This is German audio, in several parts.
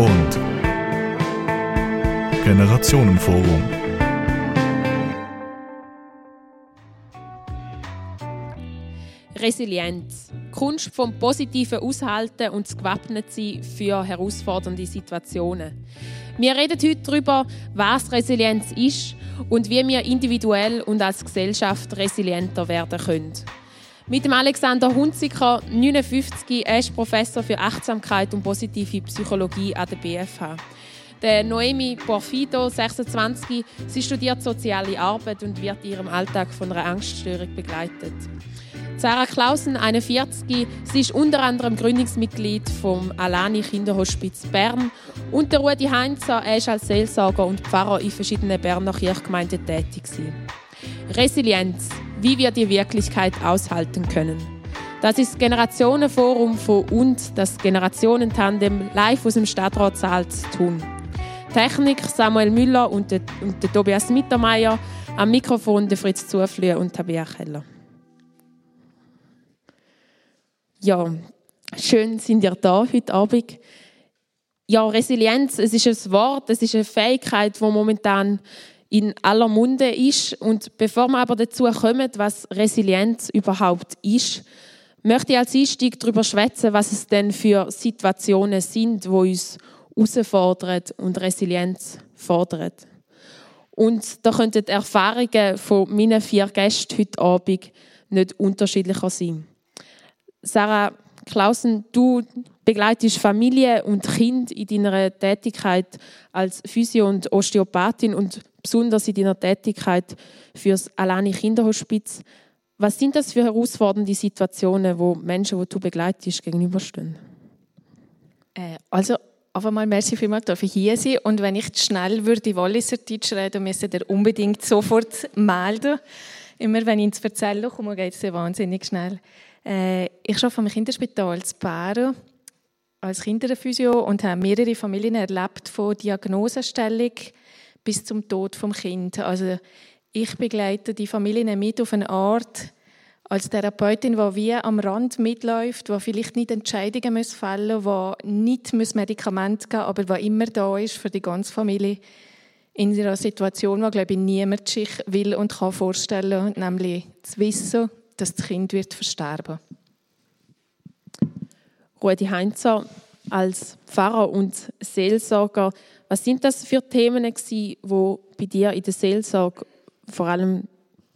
und Generationenforum. Resilienz. Kunst vom positiven Aushalten und das gewappnet sein für herausfordernde Situationen. Wir reden heute darüber, was Resilienz ist und wie wir individuell und als Gesellschaft resilienter werden können. Mit dem Alexander Hunziker, 59, er ist Professor für Achtsamkeit und positive Psychologie an der BFH. Der Noemi Porfido, 26, sie studiert soziale Arbeit und wird in ihrem Alltag von einer Angststörung begleitet. Sarah Klausen, 41, sie ist unter anderem Gründungsmitglied vom Alani Kinderhospiz Bern und der Rudi Heinzer, er ist als Seelsorger und Pfarrer in verschiedenen Berner Kirchgemeinden tätig. Resilienz, wie wir die Wirklichkeit aushalten können. Das ist Generationenforum von und das Generationentandem live aus dem Stadtratssaal zu tun. Technik Samuel Müller und der, und der Tobias Mittermeier, am Mikrofon der Fritz Zuflühe und Tabea Keller. Ja, schön sind ihr da heute Abend. Ja, Resilienz, es ist ein Wort, es ist eine Fähigkeit, die momentan in aller Munde ist. Und bevor wir aber dazu kommen, was Resilienz überhaupt ist, möchte ich als Einstieg darüber schwätzen, was es denn für Situationen sind, wo uns herausfordern und Resilienz fordern. Und da könnten die Erfahrungen von meinen vier Gästen heute Abend nicht unterschiedlicher sein. Sarah Klausen, du begleitest Familie und Kind in deiner Tätigkeit als Physio- und Osteopathin und besonders in deiner Tätigkeit für das Alani Kinderhospiz. Was sind das für herausfordernde Situationen, wo Menschen, die du begleitest, gegenüberstehen? Äh, also auf mal merci vielmals, dass ich hier sein und wenn ich schnell würde Walliser Deutsch reden, müsste ihr unbedingt sofort melden. Immer wenn ich ins Erzählen komme, geht es wahnsinnig schnell. Äh, ich arbeite am Kinderspital in Bären als Kinderphysio und habe mehrere Familien erlebt, von Diagnosestellung bis zum Tod vom Kind. Also ich begleite die Familien mit auf eine Art als Therapeutin, die wie am Rand mitläuft, die vielleicht nicht Entscheidungen muss fällen muss, die nicht Medikamente geben aber die immer da ist für die ganze Familie in einer Situation, die, glaube ich, niemand sich will und kann vorstellen, nämlich zu wissen, dass das Kind wird versterben Rudi Heinzer, als Pfarrer und Seelsorger, was sind das für Themen die bei dir in der Seelsorge vor allem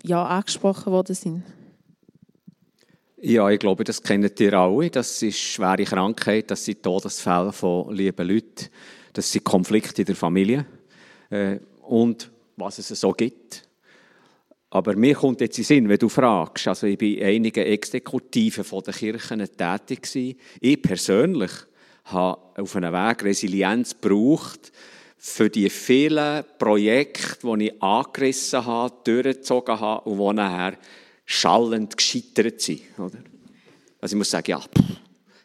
ja, angesprochen worden sind? Ja, ich glaube, das kennt ihr alle. Das ist schwere Krankheit, das sind Todesfälle von lieben Leuten, das sind Konflikte in der Familie äh, und was es so gibt. Aber mir kommt jetzt in Sinn, wenn du fragst, also ich bin einigen Exekutiven von den Kirchen tätig gewesen. Ich persönlich habe auf einem Weg Resilienz gebraucht für die vielen Projekte, die ich angerissen habe, durchgezogen habe und die nachher schallend gescheitert sind. Oder? Also ich muss sagen, ja,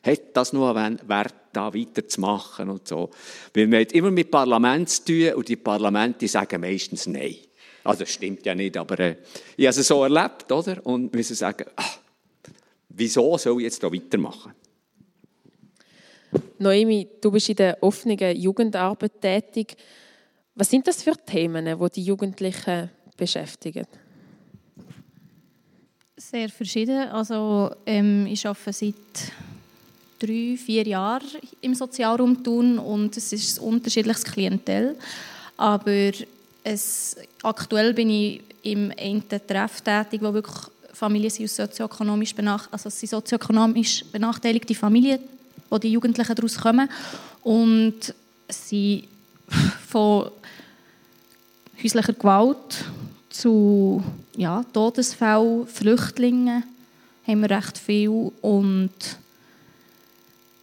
hat das nur einen Wert, da weiterzumachen und so. Weil man immer mit Parlament zu tun und die Parlamente sagen meistens Nein. Also das stimmt ja nicht, aber äh, ich habe es so erlebt, oder? Und müssen sagen, ach, wieso soll ich jetzt da weitermachen? Noemi, du bist in der offenen Jugendarbeit tätig. Was sind das für Themen, die die Jugendlichen beschäftigen? Sehr verschieden. Also ähm, ich arbeite seit drei, vier Jahren im Sozialraum tun und es ist ein unterschiedliches Klientel. Aber es, aktuell bin ich im einen Treff tätig, wo wirklich Familien sind sozioökonomisch, benach also sind sozioökonomisch benachteiligte Familien, wo die Jugendlichen daraus kommen. Und sie von häuslicher Gewalt zu ja, Todesfällen, Flüchtlingen haben wir recht viel und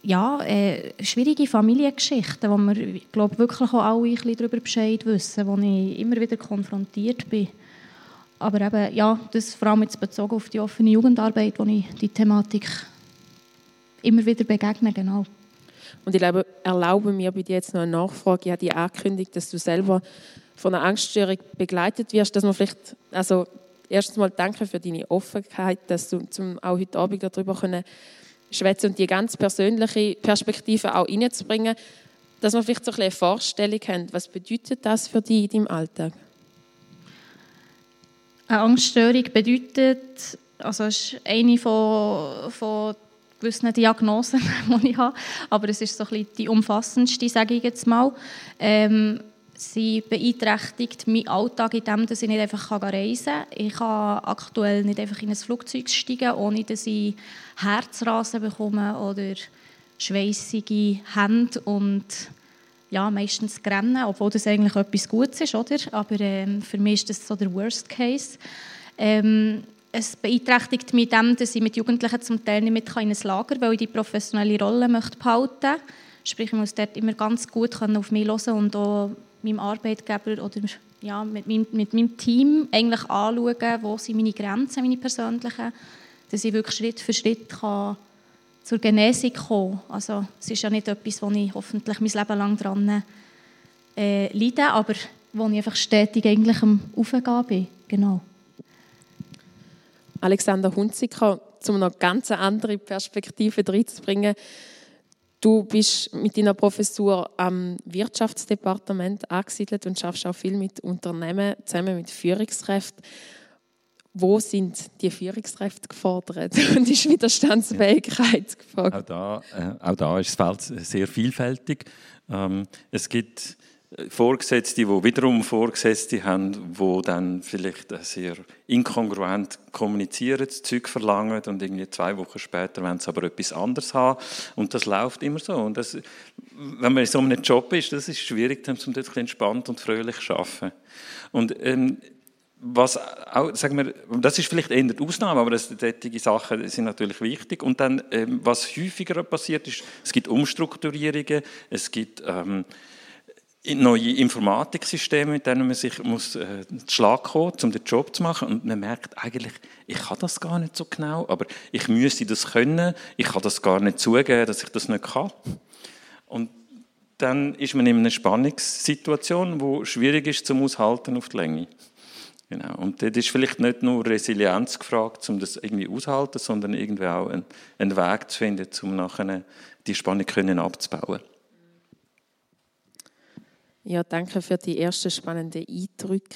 ja, äh, schwierige Familiengeschichten, wo wir glaub, wirklich auch alle ein bisschen darüber Bescheid wissen, wo ich immer wieder konfrontiert bin. Aber eben, ja, das vor allem jetzt bezogen auf die offene Jugendarbeit, wo ich die Thematik immer wieder begegne, genau. Und ich glaube, erlaube mir bei dir jetzt noch eine Nachfrage. Ich habe dir angekündigt, dass du selber von einer Angststörung begleitet wirst, dass man vielleicht, also erstens mal danke für deine Offenheit, dass du zum, auch heute Abend darüber können schwätzen und die ganz persönliche Perspektive auch reinzubringen. dass wir vielleicht so ein eine Vorstellung haben, was bedeutet das für dich in deinem Alltag? Eine Angststörung bedeutet, also ist eine von, von gewissen Diagnosen, die ich habe, aber es ist so ein die umfassendste, sage ich jetzt mal. Ähm, sie beeinträchtigt meinen Alltag in dem, dass ich nicht einfach reisen kann. Ich kann aktuell nicht einfach in ein Flugzeug steigen, ohne dass ich Herzrasen bekomme oder schweißige Hände und ja, meistens Grennen, obwohl das eigentlich etwas Gutes ist, oder? Aber ähm, für mich ist das so der Worst Case. Ähm, es beeinträchtigt mich dem, dass ich mit Jugendlichen zum Teil nicht mit in ein Lager kann, weil ich die professionelle Rolle behalten möchte. Sprich, ich muss dort immer ganz gut auf mich hören und auch meinem Arbeitgeber oder ja, mit, meinem, mit meinem Team eigentlich anschauen, wo sind meine Grenzen, meine persönlichen, dass ich wirklich Schritt für Schritt kann zur Genesung kommen Also es ist ja nicht etwas, wo ich hoffentlich mein Leben lang dran äh, leide, aber wo ich einfach stetig eigentlich am Aufgehen bin. Genau. Alexander Hunziker, um eine ganz andere Perspektive reinzubringen, Du bist mit deiner Professur am Wirtschaftsdepartement angesiedelt und schaffst auch viel mit Unternehmen zusammen mit Führungskräften. Wo sind die Führungskräfte gefordert und ist Widerstandsfähigkeit gefragt? Auch da, äh, auch da ist das Feld sehr vielfältig. Ähm, es gibt Vorgesetzte, die wiederum Vorgesetzte haben, die dann vielleicht sehr inkongruent kommunizieren, das Zeug verlangen und irgendwie zwei Wochen später wollen sie aber etwas anderes haben. Und das läuft immer so. Und das, wenn man in so einem Job ist, das ist schwierig, dann um dort entspannt und fröhlich zu arbeiten. Und ähm, was auch, sagen wir, das ist vielleicht eher die Ausnahme, aber solche Sachen sind natürlich wichtig. Und dann, ähm, was häufiger passiert ist, es gibt Umstrukturierungen, es gibt ähm, neue Informatiksysteme, mit denen man sich muss, äh, Schlag kommen um den Job zu machen. Und man merkt eigentlich, ich kann das gar nicht so genau, aber ich müsste das können. Ich kann das gar nicht zugeben, dass ich das nicht kann. Und dann ist man in einer Spannungssituation, wo schwierig ist zum Aushalten auf die Länge. Genau. Und dort ist vielleicht nicht nur Resilienz gefragt, um das irgendwie auszuhalten, sondern irgendwie auch einen, einen Weg zu finden, um nachher die Spannung können abzubauen. Ja, danke für die ersten spannenden Eindrücke.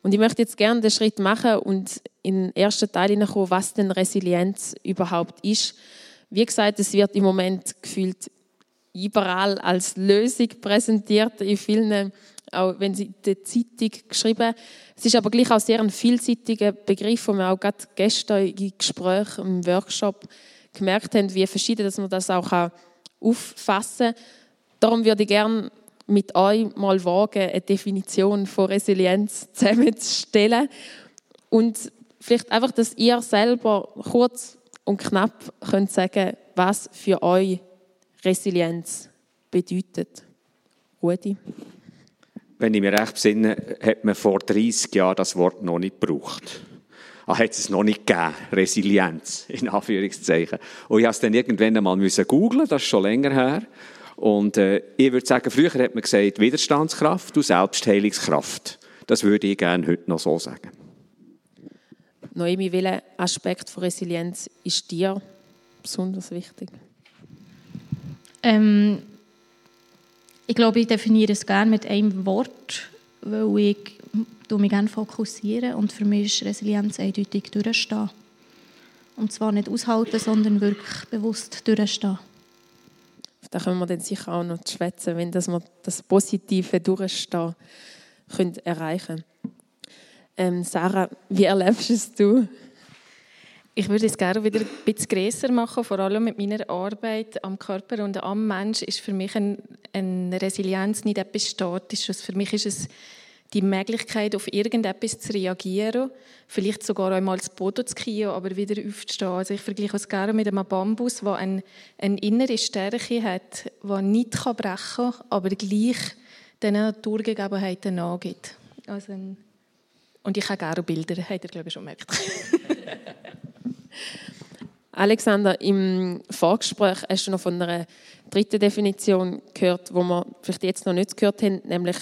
Und ich möchte jetzt gerne den Schritt machen und in den ersten Teil hineinkommen, was denn Resilienz überhaupt ist. Wie gesagt, es wird im Moment gefühlt überall als Lösung präsentiert, in vielen, auch wenn sie in der Zeitung geschrieben. Es ist aber gleich auch sehr ein vielseitiger Begriff, wo wir auch gerade gestern im Gespräch, im Workshop gemerkt haben, wie verschieden dass man das auch auffassen kann. Darum würde ich gerne mit euch mal wagen, eine Definition von Resilienz zusammenzustellen. Und vielleicht einfach, dass ihr selber kurz und knapp könnt sagen, was für euch Resilienz bedeutet. Rudi? Wenn ich mich recht besinne, hat man vor 30 Jahren das Wort noch nicht gebraucht. Ah, hat es noch nicht gegeben. Resilienz, in Anführungszeichen. Und ich habe es dann irgendwann einmal googeln, das ist schon länger her. Und äh, ich würde sagen, früher hat man gesagt Widerstandskraft und Selbstheilungskraft. Das würde ich gerne heute noch so sagen. Noemi, welcher Aspekt von Resilienz ist dir besonders wichtig? Ähm, ich glaube, ich definiere es gerne mit einem Wort, weil ich mich gerne fokussiere und für mich ist Resilienz eindeutig durchstehen. Und zwar nicht aushalten, sondern wirklich bewusst durchstehen da können wir dann sicher auch noch schwätzen, wenn das wir das Positive Durchstehen können erreichen ähm, Sarah, wie erlebst es du? Ich würde es gerne wieder ein bisschen grösser machen, vor allem mit meiner Arbeit am Körper und am Mensch ist für mich eine, eine Resilienz nicht etwas Statisches. Für mich ist es die Möglichkeit, auf irgendetwas zu reagieren, vielleicht sogar einmal zu Boden zu gehen, aber wieder aufzustehen. Also ich vergleiche es gerne mit einem Bambus, der eine, eine innere Stärke hat, die nicht brechen kann, aber gleich den Naturgegebenheiten nachgeht. Also ein und ich habe gerne Bilder, habt ihr, glaube ich, schon gemerkt. Alexander, im Vorgespräch hast du noch von einer dritten Definition gehört, die wir vielleicht jetzt noch nicht gehört haben, nämlich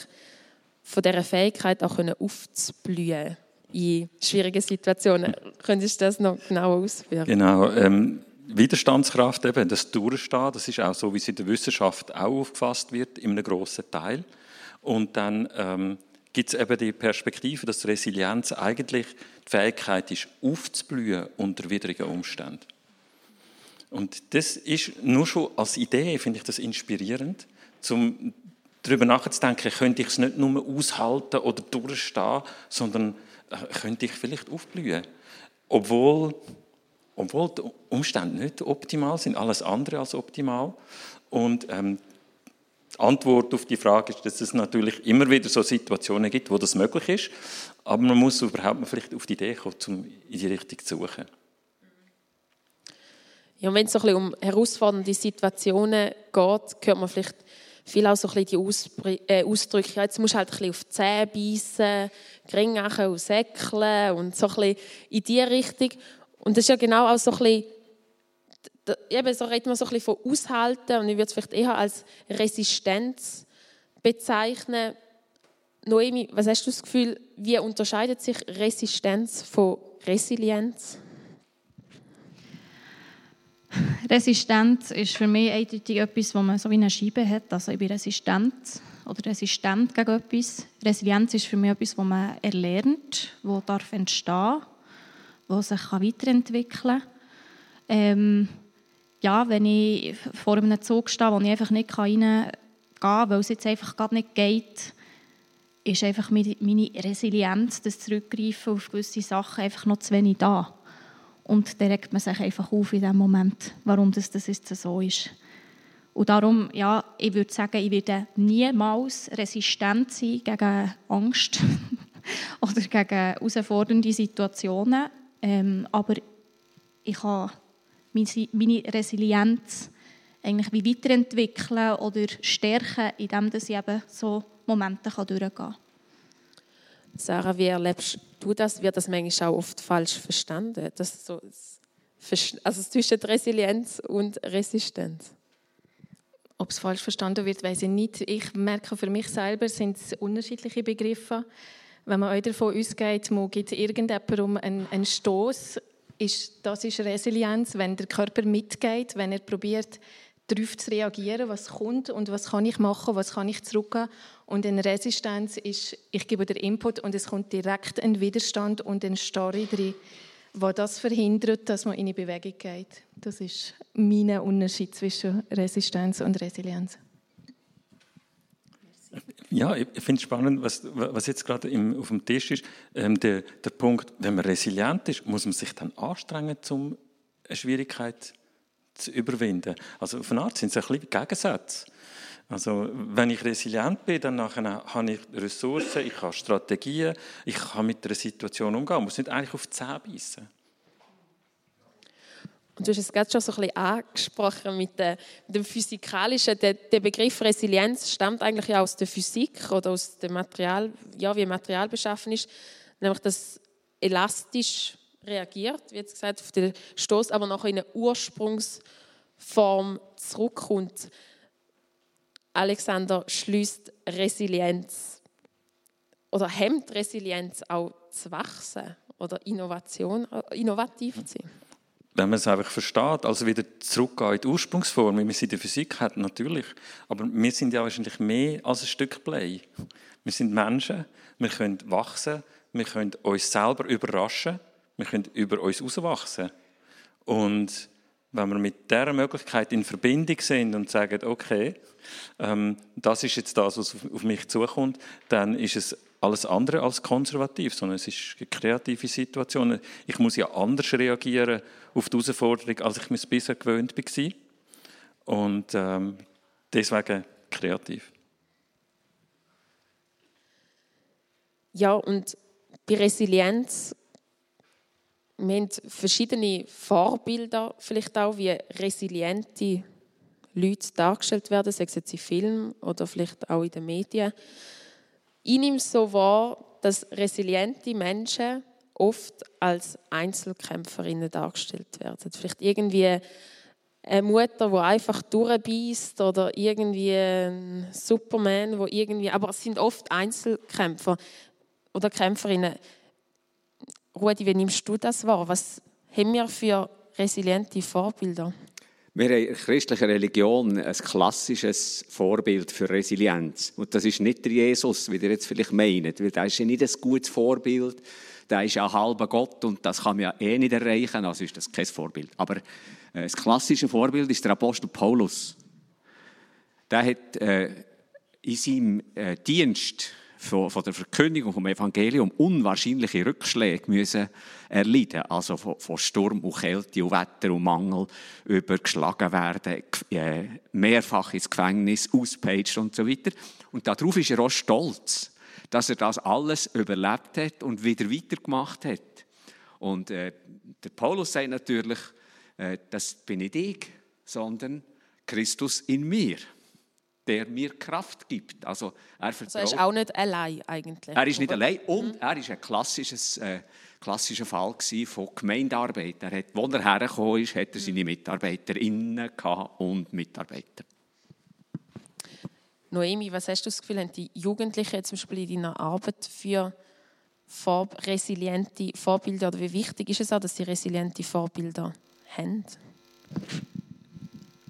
von dieser Fähigkeit auch aufzublühen in schwierigen Situationen. Könntest du das noch genauer ausführen? Genau. Ähm, Widerstandskraft eben, das Durchstehen, das ist auch so, wie es in der Wissenschaft auch aufgefasst wird, in einem grossen Teil. Und dann ähm, gibt es eben die Perspektive, dass Resilienz eigentlich die Fähigkeit ist, aufzublühen unter widrigen Umständen. Und das ist nur schon als Idee, finde ich das inspirierend, um darüber nachzudenken, könnte ich es nicht nur aushalten oder durchstehen, sondern äh, könnte ich vielleicht aufblühen. Obwohl, obwohl die Umstände nicht optimal sind, alles andere als optimal. Und ähm, die Antwort auf die Frage ist, dass es natürlich immer wieder so Situationen gibt, wo das möglich ist, aber man muss überhaupt mal vielleicht auf die Idee kommen, um in die Richtung zu suchen. Ja, wenn es so ein bisschen um herausfordernde Situationen geht, hört man vielleicht viel auch so ein bisschen die äh, Ausdrücke, ja, jetzt musst du halt ein bisschen auf die Zähne beißen, gringachen und säckeln und so ein bisschen in diese Richtung. Und das ist ja genau auch so ein bisschen, eben so redet man so ein bisschen von Aushalten und ich würde es vielleicht eher als Resistenz bezeichnen. Noemi, was hast du das Gefühl, wie unterscheidet sich Resistenz von Resilienz? Resistenz ist für mich eindeutig etwas, wo man so wie eine Scheibe hat. Also ich bin resistent oder resistent gegen etwas. Resilienz ist für mich etwas, das man erlernt, das darf entstehen, das sich weiterentwickeln kann. Ähm, ja, wenn ich vor einem Zug stehe, wo ich einfach nicht reingehen kann, weil es jetzt einfach gerade nicht geht, ist einfach meine Resilienz, das Zurückgreifen auf gewisse Sachen einfach noch zu wenig da. Und dann regt man sich einfach auf in dem Moment, warum das, das jetzt so ist. Und darum, ja, ich würde sagen, ich werde niemals resistent sein gegen Angst oder gegen herausfordernde Situationen. Ähm, aber ich kann meine Resilienz eigentlich wie weiterentwickeln oder stärken, indem ich eben so Momente durchgehen kann. Sarah, wie erlebst du das? Wird das manchmal auch oft falsch verstanden? Das so, also zwischen Resilienz und Resistenz? Ob es falsch verstanden wird, weiß ich nicht. Ich merke für mich selber, sind es unterschiedliche Begriffe. Wenn man auch davon ausgeht, man gibt irgendjemandem einen, einen Stoß, ist, das ist Resilienz, wenn der Körper mitgeht, wenn er probiert, darauf zu reagieren, was kommt und was kann ich machen, was kann ich zurückgeben. Und eine Resistenz ist, ich gebe den Input und es kommt direkt ein Widerstand und ein Starre drin, was das verhindert, dass man in die Bewegung geht. Das ist mein Unterschied zwischen Resistenz und Resilienz. Ja, ich finde es spannend, was, was jetzt gerade auf dem Tisch ist. Ähm, der, der Punkt, wenn man resilient ist, muss man sich dann anstrengen, um eine Schwierigkeit zu überwinden. Also auf eine Art sind es ein bisschen Gegensätze. Also wenn ich resilient bin, dann habe ich Ressourcen, ich habe Strategien, ich kann mit der Situation umgehen. Ich muss nicht eigentlich auf die Zähne beißen. Und du hast es gerade schon so ein bisschen angesprochen mit, der, mit dem Physikalischen. Der, der, Begriff Resilienz stammt eigentlich aus der Physik oder aus dem Material, ja, wie Material beschaffen ist, nämlich das elastisch reagiert, wie jetzt gesagt, auf den Stoß, aber noch in eine Ursprungsform zurückkommt. Alexander schließt Resilienz oder hemmt Resilienz auch zu wachsen oder Innovation, innovativ zu sein. Wenn man es einfach versteht, also wieder zurückgehen in die Ursprungsform, wie man es in der Physik hat, natürlich. Aber wir sind ja wahrscheinlich mehr als ein Stück Blei. Wir sind Menschen, wir können wachsen, wir können uns selber überraschen wir können über uns herauswachsen. Und wenn wir mit dieser Möglichkeit in Verbindung sind und sagen, okay, ähm, das ist jetzt das, was auf, mich zukommt, dann ist es alles andere als konservativ, sondern es ist eine kreative Situation. Ich muss ja anders reagieren auf die Herausforderung, als ich mich bisher gewöhnt war. Und ähm, deswegen kreativ. Ja, und bei Resilienz wir haben verschiedene Vorbilder, vielleicht auch, wie resiliente Leute dargestellt werden, sei es jetzt in Filmen oder vielleicht auch in den Medien. Ich nehme so wahr, dass resiliente Menschen oft als Einzelkämpferinnen dargestellt werden. Vielleicht irgendwie eine Mutter, die einfach durchbeißt oder irgendwie ein Superman, wo irgendwie, aber es sind oft Einzelkämpfer oder Kämpferinnen. Rudi, wie nimmst du das wahr? Was haben wir für resiliente Vorbilder? Wir haben in der christlichen Religion ein klassisches Vorbild für Resilienz. Und das ist nicht der Jesus, wie ihr jetzt vielleicht meint. Weil der ist ja nicht ein gutes Vorbild. Der ist ja halber Gott und das kann man ja eh nicht erreichen. Also ist das kein Vorbild. Aber äh, das klassische Vorbild ist der Apostel Paulus. Der hat äh, in seinem äh, Dienst von, von der Verkündigung vom Evangelium unwahrscheinliche Rückschläge müssen erleiden. Also von, von, Sturm und Kälte und Wetter und Mangel übergeschlagen werden, äh, mehrfach ins Gefängnis, auspeitscht und so weiter. Und darauf ist er auch stolz, dass er das alles überlebt hat und wieder weitergemacht hat. Und äh, der Paulus sagt natürlich, äh, das bin nicht ich, sondern Christus in mir der mir Kraft gibt. Also er vertraut. Also er ist auch nicht allein eigentlich. Er ist nicht allein und er ist ein klassisches, äh, klassischer Fall von Gemeindearbeit. Er hat, wo er hergekommen ist, hat er seine Mitarbeiterinnen und Mitarbeiter. Noemi, was hast du das Gefühl, haben die Jugendlichen zum Beispiel in deiner Arbeit für vor resiliente Vorbilder oder wie wichtig ist es auch, dass sie resiliente Vorbilder haben?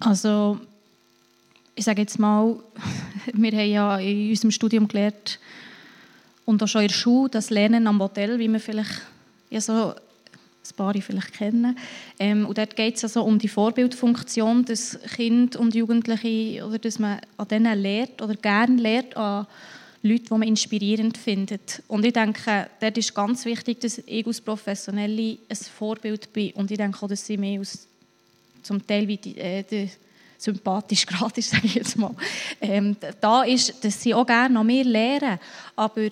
Also ich sage jetzt mal, wir haben ja in unserem Studium gelernt und auch schon in der Schule das Lernen am Modell, wie wir vielleicht ja so ein paar vielleicht kennen. Ähm, und dort geht es also um die Vorbildfunktion, dass Kinder und Jugendliche, oder dass man an denen lehrt oder gerne lehrt, an Leute, die man inspirierend findet. Und ich denke, dort ist ganz wichtig, dass ich als Professionelle ein Vorbild bin. Und ich denke auch, dass sie mir aus, zum Teil wie die, äh, die sympathisch gratis, sage ich jetzt mal, ähm, da ist, dass sie auch gerne noch mehr lernen. Aber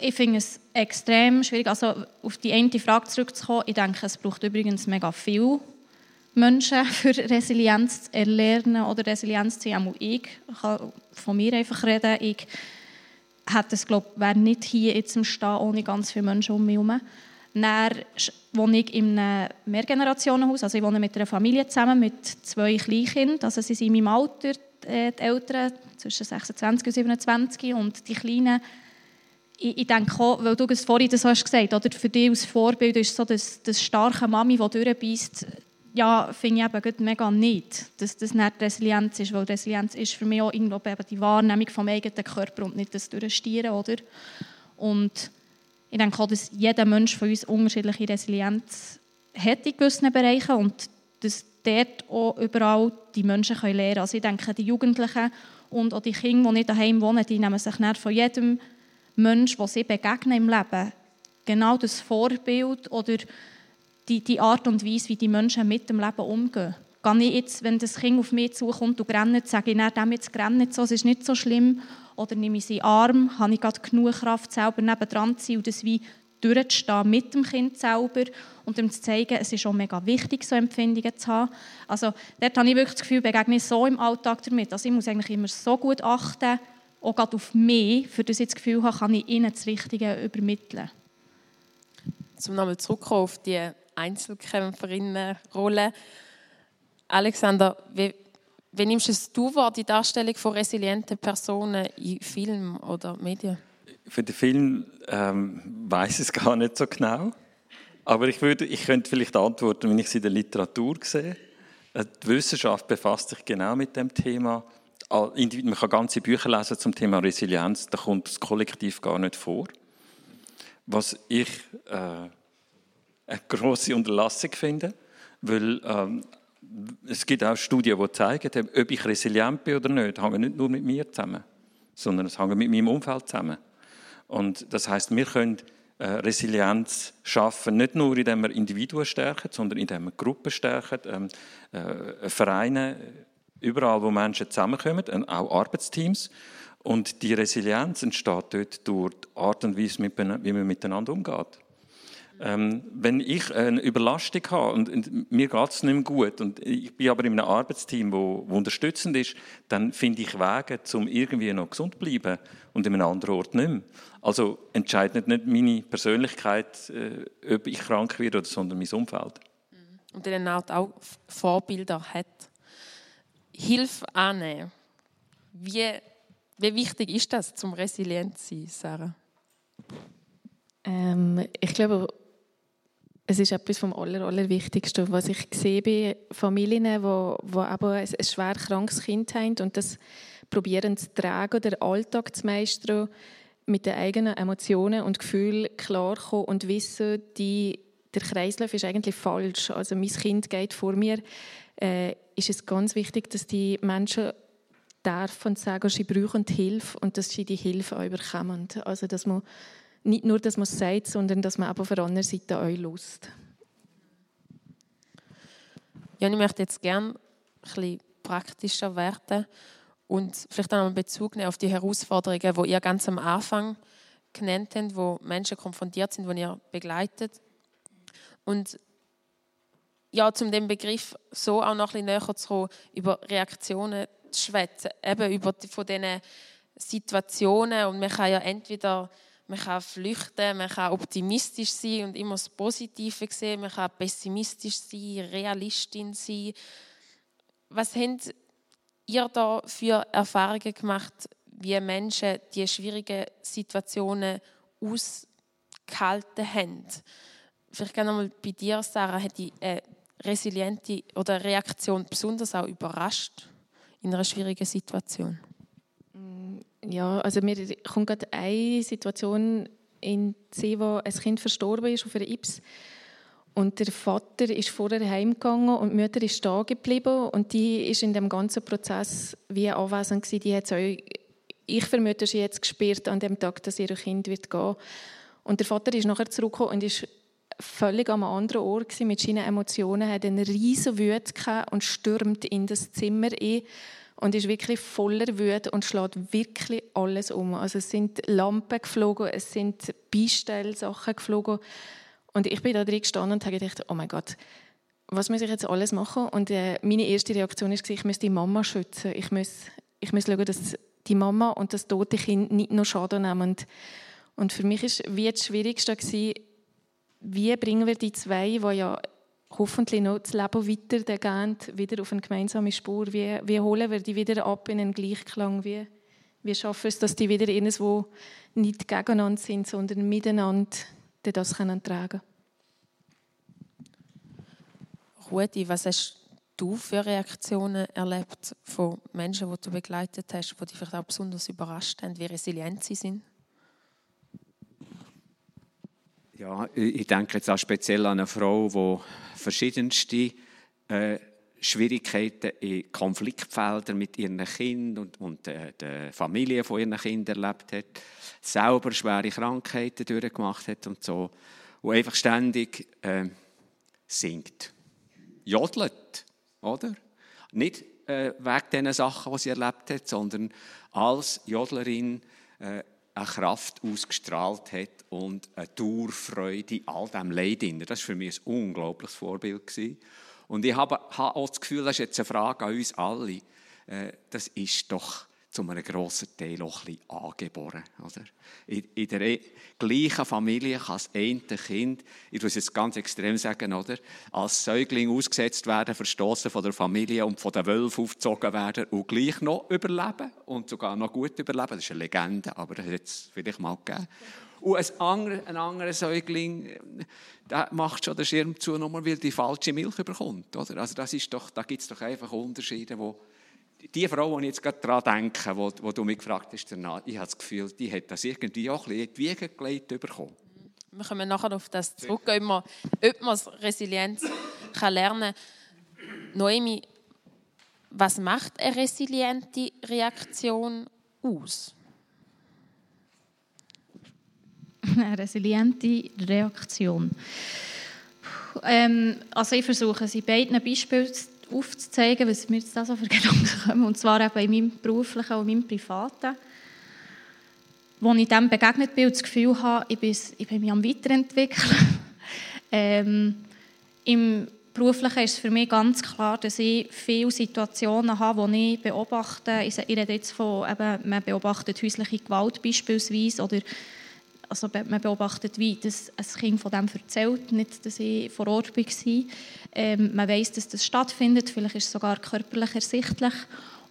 ich finde es extrem schwierig, also auf die eine Frage zurückzukommen. Ich denke, es braucht übrigens mega viel Menschen für Resilienz zu erlernen oder Resilienz zu haben. Ich kann von mir einfach reden. Ich hätte es, glaube wäre nicht hier jetzt im Stehen ohne ganz viele Menschen um mich herum. Dann wohne ich in einem Mehrgenerationenhaus. Also ich wohne mit einer Familie zusammen mit zwei Kleinkindern. Also sie sind in meinem Alter, äh, die Eltern zwischen 26 und 27 und die Kleinen ich, ich denke auch, weil du es vorhin das hast gesagt oder für dich als Vorbild ist so das, das starke Mami, die durchbeißt, ja, finde ich eben mega nicht, dass das nicht Resilienz ist, weil Resilienz ist für mich auch irgendwo eben die Wahrnehmung vom eigenen Körper und nicht das Durchstieren, oder? Und ich denke auch, dass jeder Mensch von uns unterschiedliche Resilienz hat in gewissen Bereichen und dass dort auch überall die Menschen lernen können. Also ich denke, die Jugendlichen und auch die Kinder, die nicht daheim wohnen, die nehmen sich von jedem Menschen, der sie begegnen im Leben, genau das Vorbild oder die, die Art und Weise, wie die Menschen mit dem Leben umgehen. Kann ich jetzt, wenn das Kind auf mich zukommt und rennt, sage ich, nein, dem jetzt rennt so, es ist nicht so schlimm, oder nehme ich sie Arm, habe ich gerade genug Kraft, selber nebendran zu sein und das wie durchzustehen mit dem Kind selber und ihm zu zeigen, es ist auch mega wichtig, so Empfindungen zu haben. Also dort habe ich wirklich das Gefühl, begegne ich so im Alltag damit. Also ich muss eigentlich immer so gut achten, auch gerade auf mich, für das ich das Gefühl habe, kann ich ihnen das Richtige übermitteln. Zum nochmal zurückkommen auf die Einzelkämpferinnenrolle. Alexander, wie, wie nimmst du wahr, die Darstellung von resilienten Personen in Film oder Medien? Für den Film ähm, weiß es gar nicht so genau. Aber ich, würde, ich könnte vielleicht antworten, wenn ich es in der Literatur sehe. Äh, die Wissenschaft befasst sich genau mit dem Thema. Man kann ganze Bücher lesen zum Thema Resilienz, da kommt das Kollektiv gar nicht vor. Was ich äh, eine große Unterlassung finde, weil ähm, es gibt auch Studien, die zeigen, ob ich resilient bin oder nicht, hängt nicht nur mit mir zusammen, sondern es hängt mit meinem Umfeld zusammen. Und das heißt, wir können äh, Resilienz schaffen, nicht nur indem wir Individuen stärken, sondern indem wir Gruppen stärken, ähm, äh, Vereine, überall, wo Menschen zusammenkommen, auch Arbeitsteams. Und die Resilienz entsteht dort durch die Art und Weise, wie man miteinander umgeht. Ähm, wenn ich eine Überlastung habe und, und mir geht es nicht mehr gut und ich bin aber in einem Arbeitsteam, wo, wo unterstützend ist, dann finde ich Wege, um irgendwie noch gesund zu bleiben und in einem anderen Ort nicht mehr. Also entscheidet nicht meine Persönlichkeit, äh, ob ich krank werde, sondern mein Umfeld. Mhm. Und dann auch Vorbilder hat. Hilfe annehmen. Wie, wie wichtig ist das, zum resilient zu sein, Sarah? Ähm, ich glaube, es ist etwas vom aller, Allerwichtigsten, was ich sehe bei Familien, die, die aber ein, ein schwer krankes Kind haben und das probieren zu tragen, den Alltag zu meistern, mit den eigenen Emotionen und Gefühlen klarkommen und wissen, die, der Kreislauf ist eigentlich falsch. Also mein Kind geht vor mir. Äh, ist es ganz wichtig, dass die Menschen dürfen sagen, sie brauchen Hilfe und dass sie die Hilfe auch bekommen. Also dass man nicht nur, dass man es sagt, sondern dass man aber auf der anderen Seite auch Lust. Ja, ich möchte jetzt gerne ein praktischer werden und vielleicht auch einen Bezug nehmen auf die Herausforderungen, die ihr ganz am Anfang genannt habt, wo Menschen konfrontiert sind, die ihr begleitet. Und ja, zum dem Begriff so auch noch ein bisschen näher zu kommen, über Reaktionen zu schwätzen, eben über die, von diesen Situationen. Und man kann ja entweder man kann flüchten, man kann optimistisch sein und immer das Positive sehen, man kann pessimistisch sein, Realistin sein. Was habt ihr da für Erfahrungen gemacht, wie Menschen die schwierigen Situationen ausgehalten haben? Vielleicht gerne mal bei dir, Sarah, hat die eine resiliente oder Reaktion besonders auch überrascht in einer schwierigen Situation? Ja, also mir kommt gerade eine Situation in den wo ein Kind verstorben ist auf einer Ips. Und der Vater ist vorher heimgegangen und die Mutter ist da geblieben und die ist in dem ganzen Prozess wie anwesend gewesen. Die hat auch, ich vermute, sie jetzt gespürt an dem Tag, dass ihr Kind wird gehen. Und der Vater ist nachher zurückgekommen und ist völlig am anderen Ort gewesen, mit seinen Emotionen, hat eine riesen Wut und stürmt in das Zimmer ein und ist wirklich voller Wut und schlägt wirklich alles um. Also es sind Lampen geflogen, es sind Beistellsachen geflogen und ich bin da drin gestanden und habe gedacht, oh mein Gott, was muss ich jetzt alles machen? Und äh, meine erste Reaktion ist, ich muss die Mama schützen. Ich muss, ich muss schauen, dass die Mama und das tote Kind nicht noch Schaden nehmen. Und für mich ist wie das Schwierigste gewesen, wie bringen wir die zwei, die ja hoffentlich noch das Leben weitergehen, wieder auf eine gemeinsame Spur. Wie, wie holen wir die wieder ab in einen Gleichklang? Wie, wie schaffen wir es, dass die wieder irgendwo nicht gegeneinander sind, sondern miteinander das können tragen Rudi, was hast du für Reaktionen erlebt von Menschen, die du begleitet hast, die dich vielleicht auch besonders überrascht haben, wie resilient sie sind? Ja, ich denke jetzt auch speziell an eine Frau, die verschiedenste äh, Schwierigkeiten in Konfliktfeldern mit ihren Kindern und, und äh, der Familie von ihren Kindern erlebt hat, selber schwere Krankheiten durchgemacht hat und so, und einfach ständig äh, singt, jodelt, oder? Nicht äh, wegen den Sachen, die sie erlebt hat, sondern als Jodlerin äh, eine Kraft ausgestrahlt hat und eine Dauerfreude all diesem Leid. Das war für mich ein unglaubliches Vorbild. Und ich habe, auch das Gefühl, das ist jetzt eine Frage an uns alle. Äh, das ist doch zu einem grossen Teil auch ein bisschen angeboren. Oder? In, in der e, gleichen Familie kann das eine Kind, ich muss es ganz extrem sagen, oder? als Säugling ausgesetzt werden, verstoßen von der Familie und von den Wölfen aufgezogen werden und gleich noch überleben und sogar noch gut überleben. Das ist eine Legende, aber das hat es vielleicht mal gegeben. Und ein anderer, ein anderer Säugling, der macht schon den Schirm zu, nur weil die falsche Milch bekommt. Oder? Also das ist doch, da gibt es doch einfach Unterschiede, wo die Frau, die ich jetzt gerade daran denke, wo, wo du mich gefragt hast, danach, ich habe das Gefühl, die hat das irgendwie auch ein bisschen in die Wiege gelegt bekommen. Wir kommen nachher auf das zurück, ob man, ob man Resilienz kann lernen kann. Noemi, was macht eine resiliente Reaktion aus? Eine resiliente Reaktion. Ähm, also ich versuche sie beiden Beispielen aufzuzeigen, was mir jetzt da so für Gedanken kommen. Und zwar eben in meinem beruflichen und meinem privaten. Wo ich dem begegnet bin und das Gefühl habe, ich bin, ich bin mich am Weiterentwickeln. ähm, Im Beruflichen ist es für mich ganz klar, dass ich viele Situationen habe, die ich beobachte. Ich rede jetzt von, eben, man beobachtet häusliche Gewalt beispielsweise oder also man beobachtet, wie das ein Kind von dem erzählt, nicht, dass ich vor Ort war. Ähm, man weiß, dass das stattfindet, vielleicht ist es sogar körperlich ersichtlich.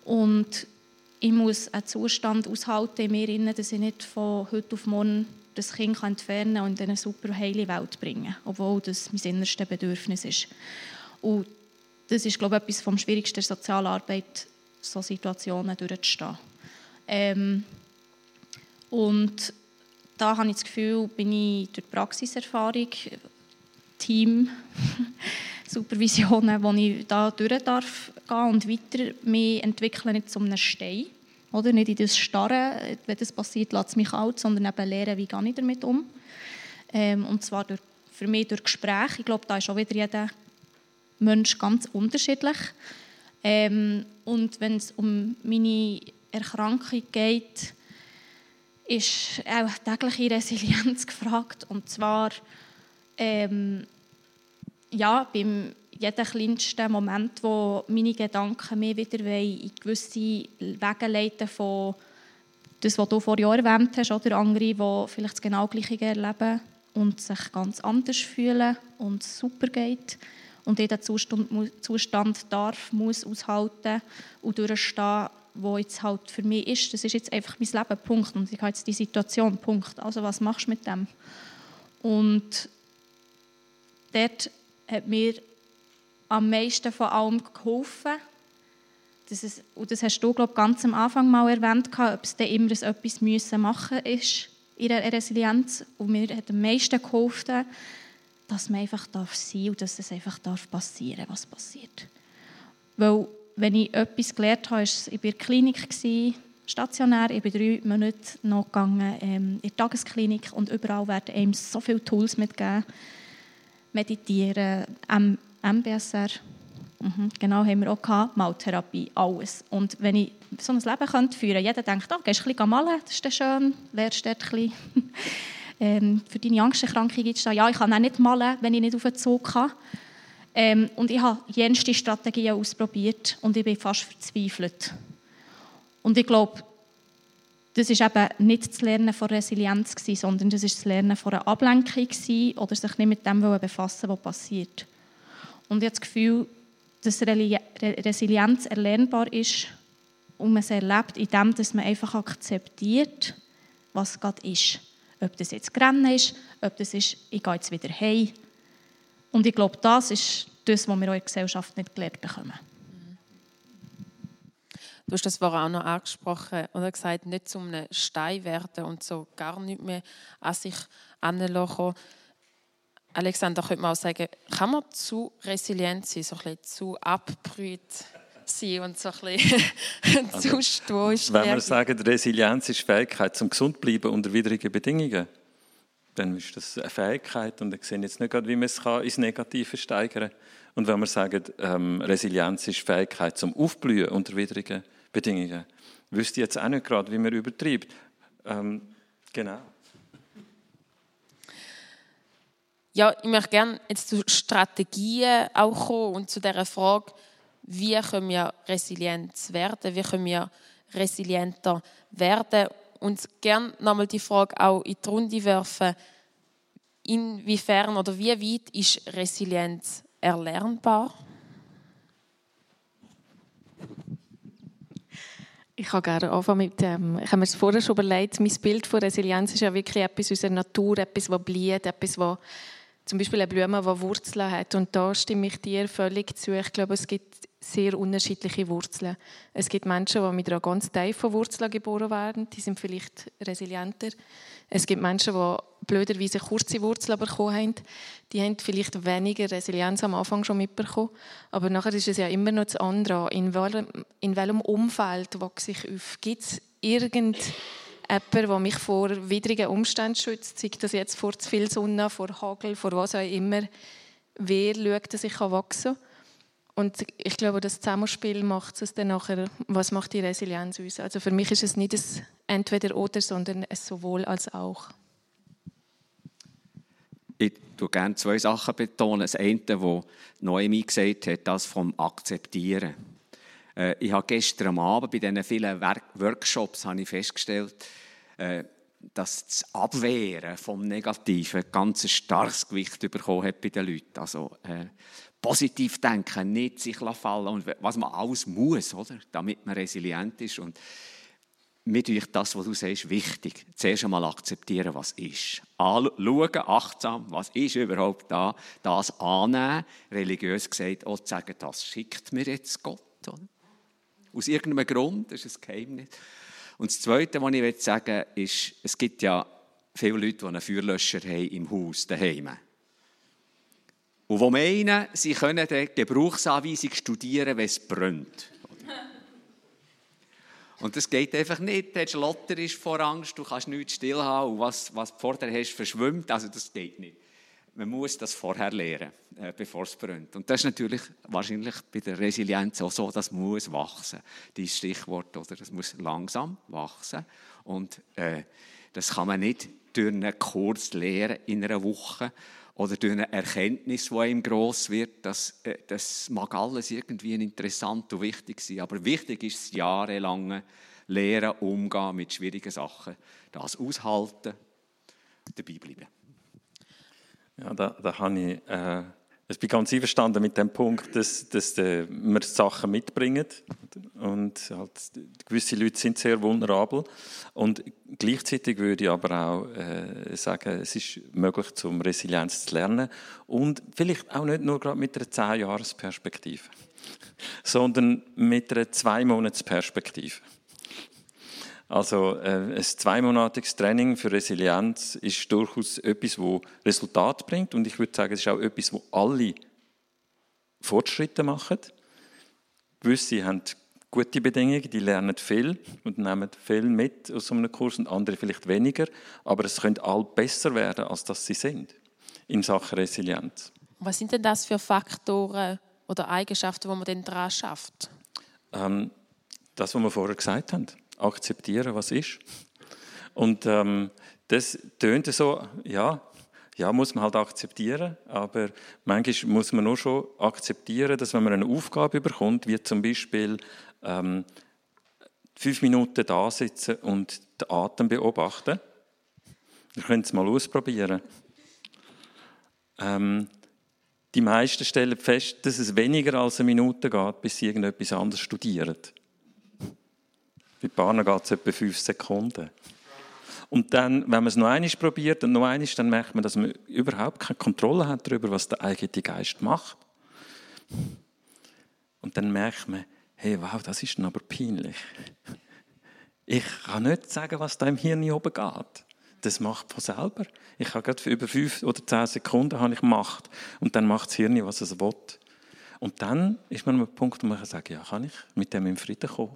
Und ich muss einen Zustand aushalten in mir, dass ich nicht von heute auf morgen das Kind entfernen kann und in eine super heile Welt bringen obwohl das mein innerstes Bedürfnis ist. Und das ist, glaube ich, etwas vom Schwierigsten der Sozialarbeit, so Situationen durchzustehen. Ähm, und da habe ich das Gefühl, bin ich durch Praxiserfahrung, Team, Supervisionen, wo ich da durch darf gehen und weiter mich entwickeln, nicht zu einem Stein. Oder nicht in das Starren, wenn das passiert, lässt es mich kalt, sondern eben lernen, wie gehe ich damit um. Ähm, und zwar durch, für mich durch Gespräche. Ich glaube, da ist auch wieder jeder Mensch ganz unterschiedlich. Ähm, und wenn es um meine Erkrankung geht, ist auch tägliche Resilienz gefragt. Und zwar ähm, ja, beim jeden kleinsten Moment, wo meine Gedanken mich wieder in gewisse Wege leiten von das, was du vor Jahren erwähnt hast, oder andere, die vielleicht das genau Gleiche erleben und sich ganz anders fühlen und es super geht und diesen Zustand, Zustand darf, muss aushalten und durchstehen, wo jetzt halt für mich ist. Das ist jetzt einfach mein Leben, Punkt. Und ich habe jetzt die Situation, Punkt. Also was machst du mit dem? Und dort hat mir am meisten von allem geholfen, dass es, und das hast du, glaube ganz am Anfang mal erwähnt, ob es dann immer etwas müssen machen ist in der Resilienz. Und mir hat am meisten geholfen, dass man einfach darf sein und dass es einfach darf passieren, was passiert. Weil, wenn ich etwas gelernt habe, ist, ich war in der Klinik, stationär, ich bin drei Monate noch gegangen, ähm, in der Tagesklinik und überall werden einem so viele Tools mitgegeben. Meditieren, M MBSR, mhm, genau haben wir auch gehabt, Maltherapie, alles. Und wenn ich so ein Leben könnte führen könnte, jeder denkt, oh, gehst du ein bisschen malen, das ist schön, lernst dort ein bisschen. ähm, für deine Angsterkrankung gibt es da, ja, ich kann auch nicht malen, wenn ich nicht auf den Zug kann. Ähm, und ich habe jenste Strategien ausprobiert und ich bin fast verzweifelt. Und ich glaube, das ist eben nicht das Lernen von Resilienz gewesen, sondern das ist das Lernen von einer Ablenkung gewesen, oder sich nicht mit dem befassen, was passiert. Und ich habe das Gefühl, dass Resilienz erlernbar ist und man es erlebt, indem man einfach akzeptiert, was gerade ist. Ob das jetzt Rennen ist, ob das ist, ich gehe jetzt wieder heim. Und ich glaube, das ist das, was wir in der Gesellschaft nicht gelernt bekommen. Du hast das vorher auch noch angesprochen oder gesagt, nicht zum einem Stein werden und so gar nicht mehr an sich anlassen. Alexander, könnte man auch sagen, kann man zu resilient sein, so ein bisschen zu abbrüht sein und so ein bisschen also, zu stoisch Wenn wir sagen, Resilienz ist Fähigkeit zum gesund bleiben unter widrigen Bedingungen, dann ist das eine Fähigkeit und ich sehe jetzt nicht gerade, wie man es kann, ins Negative steigern kann. Und wenn wir sagen, ähm, Resilienz ist Fähigkeit zum Aufblühen unter widrigen Bedingungen, wüsste ich jetzt auch nicht gerade, wie man übertreibt. Ähm, genau. Ja, ich möchte gerne jetzt zu Strategien auch kommen und zu der Frage, wie können wir resilient werden, wie können wir resilienter werden und gerne nochmal die Frage auch in die Runde werfen, inwiefern oder wie weit ist Resilienz erlernbar? Ich kann gerne anfangen mit dem, ich habe mir das vorher schon überlegt, mein Bild von Resilienz ist ja wirklich etwas aus der Natur, etwas, was blüht, etwas, was zum Beispiel eine Blume, die Wurzeln hat. Und da stimme ich dir völlig zu. Ich glaube, es gibt sehr unterschiedliche Wurzeln. Es gibt Menschen, die mit einer ganz tiefen Wurzel geboren werden. Die sind vielleicht resilienter. Es gibt Menschen, die blöderweise kurze Wurzeln bekommen haben. Die haben vielleicht weniger Resilienz am Anfang schon mitbekommen. Aber nachher ist es ja immer noch das andere. In welchem, in welchem Umfeld wachse ich auf? Gibt es irgendein jemand, der mich vor widrigen Umständen schützt, sei das jetzt vor zu viel Sonne, vor Hagel, vor was auch immer, wer schaut, dass ich wachsen kann. Und ich glaube, das Zusammenspiel macht es dann nachher, was macht die Resilienz aus? Also für mich ist es nicht ein Entweder-Oder, sondern ein Sowohl als auch. Ich betone gerne zwei Sachen. Betonen. Das eine, das Noemi gesagt hat, das vom Akzeptieren. Äh, ich habe gestern Abend bei diesen vielen Workshops festgestellt, äh, dass das Abwehren vom Negativen ganz ein starkes Gewicht bekommen hat bei den Leuten. Also äh, positiv denken, nicht sich fallen und was man alles muss, oder? damit man resilient ist. Und mir durch das, was du sagst, wichtig. Zuerst einmal akzeptieren, was ist. Schauen, achtsam, was ist überhaupt da. Das annehmen, religiös gesagt, auch zu sagen, das schickt mir jetzt Gott. Oder? Aus irgendeinem Grund, das ist ein Geheimnis. Und das Zweite, was ich sagen will, ist, es gibt ja viele Leute, die einen Feuerlöscher haben im Haus, daheim. Und die meinen, sie können die Gebrauchsanweisung studieren, wenn es brennt. Und das geht einfach nicht. Der Schlotter ist vor Angst, du kannst nichts stillhaben und was, was du vorher hast, verschwimmt. Also das geht nicht. Man muss das vorher lernen, äh, bevor es brennt. Und das ist natürlich wahrscheinlich bei der Resilienz auch so, das muss wachsen. Dieses Stichwort, oder? Das muss langsam wachsen. Und äh, das kann man nicht durch einen Kurs lernen in einer Woche oder durch eine Erkenntnis, die ihm gross wird, das, äh, das mag alles irgendwie interessant und wichtig sein. Aber wichtig ist das jahrelange Lehren, Umgehen mit schwierigen Sachen. Das aushalten, dabei bleiben. Ja, da, da habe ich äh, ich bin ganz einverstanden mit dem Punkt, dass, dass äh, wir Sachen mitbringen. Und halt, gewisse Leute sind sehr vulnerabel. Und gleichzeitig würde ich aber auch äh, sagen, es ist möglich, zum Resilienz zu lernen. Und vielleicht auch nicht nur gerade mit einer 10-Jahres-Perspektive, sondern mit einer Zwei-Monats-Perspektive. Also äh, ein zweimonatiges Training für Resilienz ist durchaus etwas, das Resultat bringt und ich würde sagen, es ist auch etwas, wo alle Fortschritte machen. Gewisse haben gute Bedingungen, die lernen viel und nehmen viel mit aus so einem Kurs und andere vielleicht weniger, aber es können alle besser werden, als das sie sind in Sachen Resilienz. Was sind denn das für Faktoren oder Eigenschaften, wo man denn daran schafft? Ähm, das, was wir vorher gesagt haben akzeptieren, was ist. Und ähm, das tönt so, ja, ja, muss man halt akzeptieren, aber manchmal muss man nur schon akzeptieren, dass wenn man eine Aufgabe bekommt, wie zum Beispiel ähm, fünf Minuten da sitzen und den Atem beobachten, ihr könnt es mal ausprobieren. Ähm, die meisten stellen fest, dass es weniger als eine Minute geht, bis sie irgendetwas anderes studieren. Bei Bahnen geht es etwa fünf Sekunden. Und dann, wenn man es noch einmal probiert und noch einmal, dann merkt man, dass man überhaupt keine Kontrolle hat darüber, was der eigene Geist macht. Und dann merkt man, hey, wow, das ist aber peinlich. Ich kann nicht sagen, was da im Hirn oben geht. Das macht von selber. Ich habe gerade für über fünf oder zehn Sekunden habe ich Macht. Und dann macht das Hirn, was es will. Und dann ist man an einem Punkt, wo man kann sagen ja, kann ich mit dem in Frieden kommen?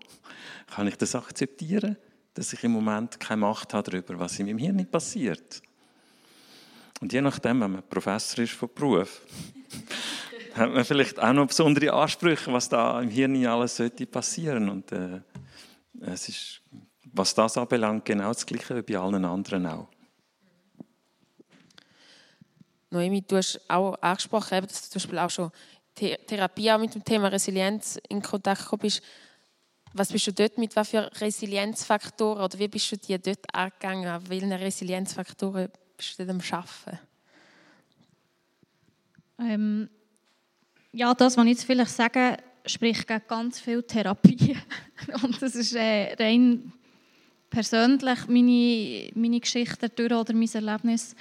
Kann ich das akzeptieren, dass ich im Moment keine Macht habe darüber, was in meinem Hirn passiert? Und je nachdem, wenn man Professor ist von Beruf, hat man vielleicht auch noch besondere Ansprüche, was da im Hirn alles sollte passieren. Und äh, es ist, was das anbelangt, genau das Gleiche wie bei allen anderen auch. Noemi, du hast auch angesprochen, dass du zum Beispiel auch schon Therapie auch mit dem Thema Resilienz in Kontakt gekommen bist, was bist du dort mit was für Resilienzfaktoren oder wie bist du die dort angegangen? An welchen Resilienzfaktoren bist du dort am Arbeiten? Ähm, ja, das, was ich jetzt vielleicht sage, spricht gegen ganz viel Therapie. Und das ist äh, rein persönlich meine, meine Geschichte durch oder mein Erlebnis.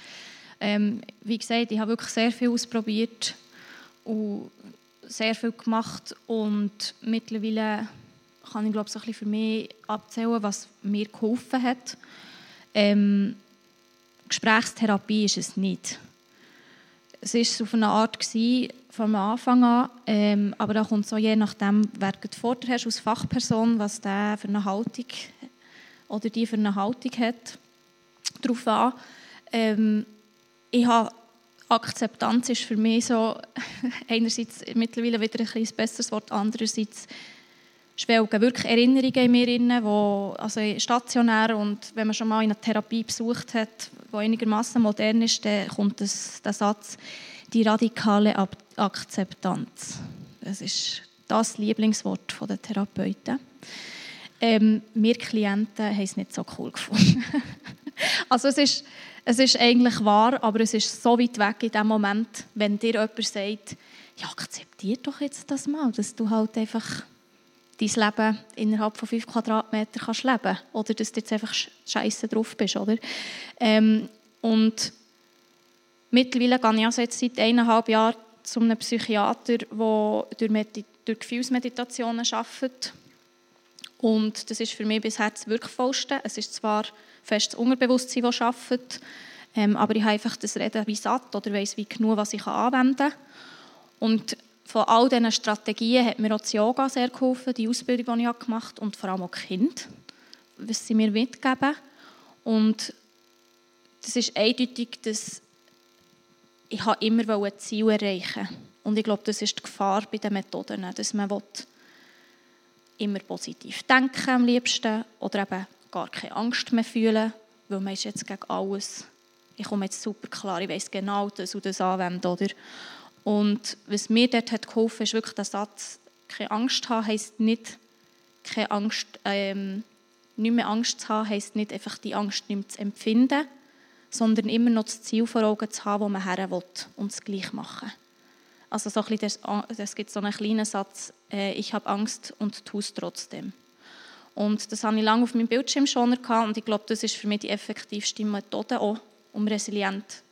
Ähm, wie gesagt, ich habe wirklich sehr viel ausprobiert und sehr viel gemacht und mittlerweile kann ich glaube so für mich abzählen, was mir geholfen hat. Ähm, Gesprächstherapie ist es nicht. Es war auf eine Art von Anfang an, ähm, aber da kommt so je nachdem, wer du vor dir hast als Fachperson, was der für eine Haltung oder die für eine Haltung hat, darauf an. Ähm, ich habe Akzeptanz ist für mich so einerseits mittlerweile wieder ein, ein besseres Wort, andererseits schwelgen wirklich Erinnerungen in mir inne, wo also stationär und wenn man schon mal eine Therapie besucht hat, wo einigermaßen modern ist, dann kommt das, der Satz die radikale Ab Akzeptanz. Das ist das Lieblingswort der Therapeuten. Ähm, wir Klienten haben es nicht so cool gefunden. also es ist es ist eigentlich wahr, aber es ist so weit weg in dem Moment, wenn dir jemand sagt, ja, akzeptier doch jetzt das mal, dass du halt einfach dein Leben innerhalb von fünf Quadratmetern kannst leben oder dass du jetzt einfach scheiße drauf bist, oder? Ähm, und mittlerweile gehe ich also jetzt seit eineinhalb Jahren zu einem Psychiater, der durch, Medi durch Gefühlsmeditationen arbeitet. Und das ist für mich bisher das Wirkvollste. Es ist zwar fest das Unterbewusstsein, das arbeitet, ähm, aber ich habe einfach das Reden wie satt oder weiß wie genug, was ich anwenden kann. Und von all diesen Strategien hat mir auch das Yoga sehr geholfen, die Ausbildung, die ich gemacht habe, und vor allem auch die Kinder, was sie mir mitgeben. Und das ist eindeutig, dass ich immer ein Ziel erreichen Und ich glaube, das ist die Gefahr bei den Methoden, dass man immer positiv denken am liebsten oder eben gar keine Angst mehr fühlen, weil man ist jetzt gegen alles, ich komme jetzt super klar, ich weiß genau das und das anwenden, oder? Und was mir dort hat geholfen, ist wirklich der Satz, keine Angst haben, heisst nicht, keine Angst, ähm, nicht mehr Angst zu haben, heisst nicht einfach die Angst nicht mehr zu empfinden, sondern immer noch das Ziel vor Augen zu haben, wo man her will und es gleich machen. Also so ein bisschen das, das gibt so einen kleinen Satz, äh, ich habe Angst und tue es trotzdem. Und das habe ich lange auf meinem Bildschirm schon und ich glaube, das ist für mich die effektivste Methode, auch, um resilient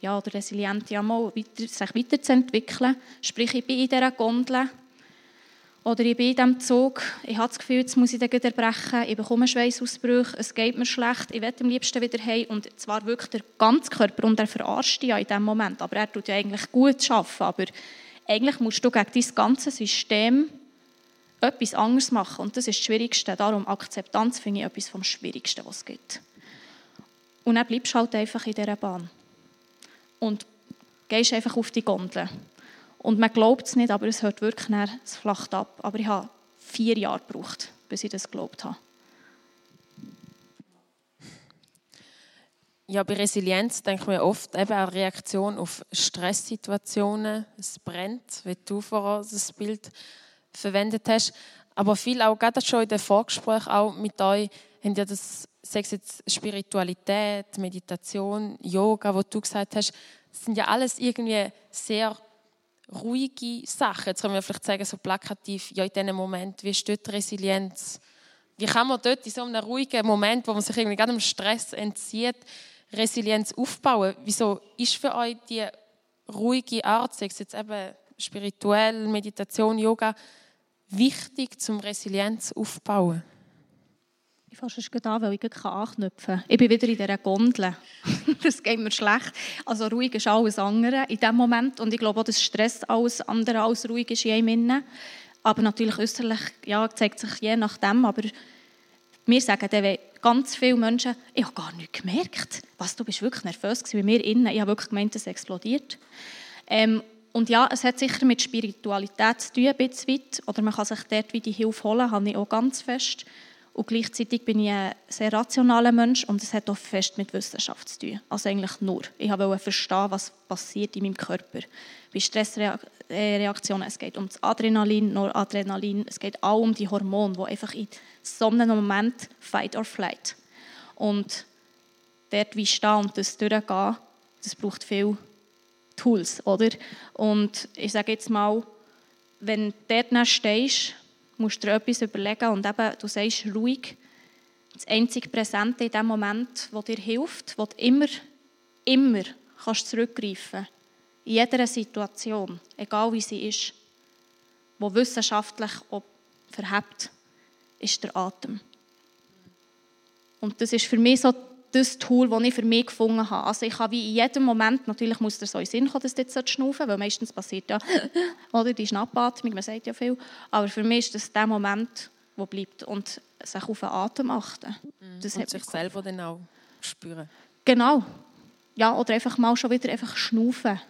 ja, oder resilient ja mal weiter, sich weiterzuentwickeln. Sprich, ich bin in dieser Gondel oder ich bin in diesem Zug, ich habe das Gefühl, jetzt muss ich den erbrechen, ich bekomme Schweißausbrüche, es geht mir schlecht, ich will am liebsten wieder heim. Und zwar wirklich der ganze Körper. Und er verarscht dich ja in diesem Moment, aber er tut ja eigentlich gut arbeiten, aber eigentlich musst du gegen dein ganze System etwas anderes machen und das ist das Schwierigste, darum Akzeptanz finde ich etwas vom Schwierigsten, was es gibt. Und dann bleibst du halt einfach in dieser Bahn und gehst einfach auf die Gondel. Und man glaubt es nicht, aber es hört wirklich nach, es flacht ab. Aber ich habe vier Jahre gebraucht, bis ich das geglaubt habe. Ja, bei Resilienz denken wir oft eben an Reaktion auf Stresssituationen. Es brennt, wie du vorher das Bild verwendet hast. Aber viel auch, gerade schon in den Vorgesprächen auch mit euch, haben ja das, sei es jetzt Spiritualität, Meditation, Yoga, wo du gesagt hast, das sind ja alles irgendwie sehr ruhige Sachen. Jetzt können wir vielleicht sagen, so plakativ, ja, in diesem Moment, wie steht Resilienz? Wie kann man dort in so einem ruhigen Moment, wo man sich irgendwie gerade dem Stress entzieht, Resilienz aufbauen? Wieso ist für euch die ruhige Art, sei es jetzt eben spirituell, Meditation, Yoga, wichtig zum Resilienz aufbauen? Ich fasse es an, weil ich anknüpfen kann. Ich bin wieder in dieser Gondel. das geht mir schlecht. Also ruhig ist alles andere in diesem Moment. Und ich glaube auch, dass Stress alles andere als ruhig ist in einem Aber natürlich äußerlich ja, zeigt sich je nachdem. Aber wir sagen dann, ganz viele Menschen, ich habe gar nichts gemerkt. Was, du bist wirklich nervös gewesen, bei mir innen. Ich habe wirklich gemeint, es explodiert. Ähm, und ja, es hat sicher mit Spiritualität zu tun, ein bisschen weit. Oder man kann sich dort wie die Hilfe holen, habe ich auch ganz fest. Und gleichzeitig bin ich ein sehr rationaler Mensch und es hat auch fest mit Wissenschaft zu tun. Also eigentlich nur. Ich wollte verstehen, was passiert in meinem Körper. Bei Stressreaktionen, es geht um das Adrenalin, Noradrenalin, es geht auch um die Hormone, die einfach in so einem Moment Fight or Flight. Und dort wie stehen und das durchgehen, das braucht viel Tools, oder? Und ich sage jetzt mal, wenn du dort stehst musst du dir etwas überlegen und eben, du sagst ruhig, das einzige Präsente in dem Moment, das dir hilft, wo du immer, immer kannst zurückgreifen in jeder Situation, egal wie sie ist, wo wissenschaftlich verhebt, ist der Atem. Und das ist für mich so das Tool, das ich für mich gefunden habe. Also ich habe wie in jedem Moment, natürlich muss das so in Sinn kommen, dass du jetzt schnaufen weil meistens passiert ja oder die Schnappatmung, man sagt ja viel, aber für mich ist das der Moment, der bleibt und sich auf den Atem achten. Mhm. Das und sich selber dann auch spüren. Genau. Ja, oder einfach mal schon wieder einfach schnaufen.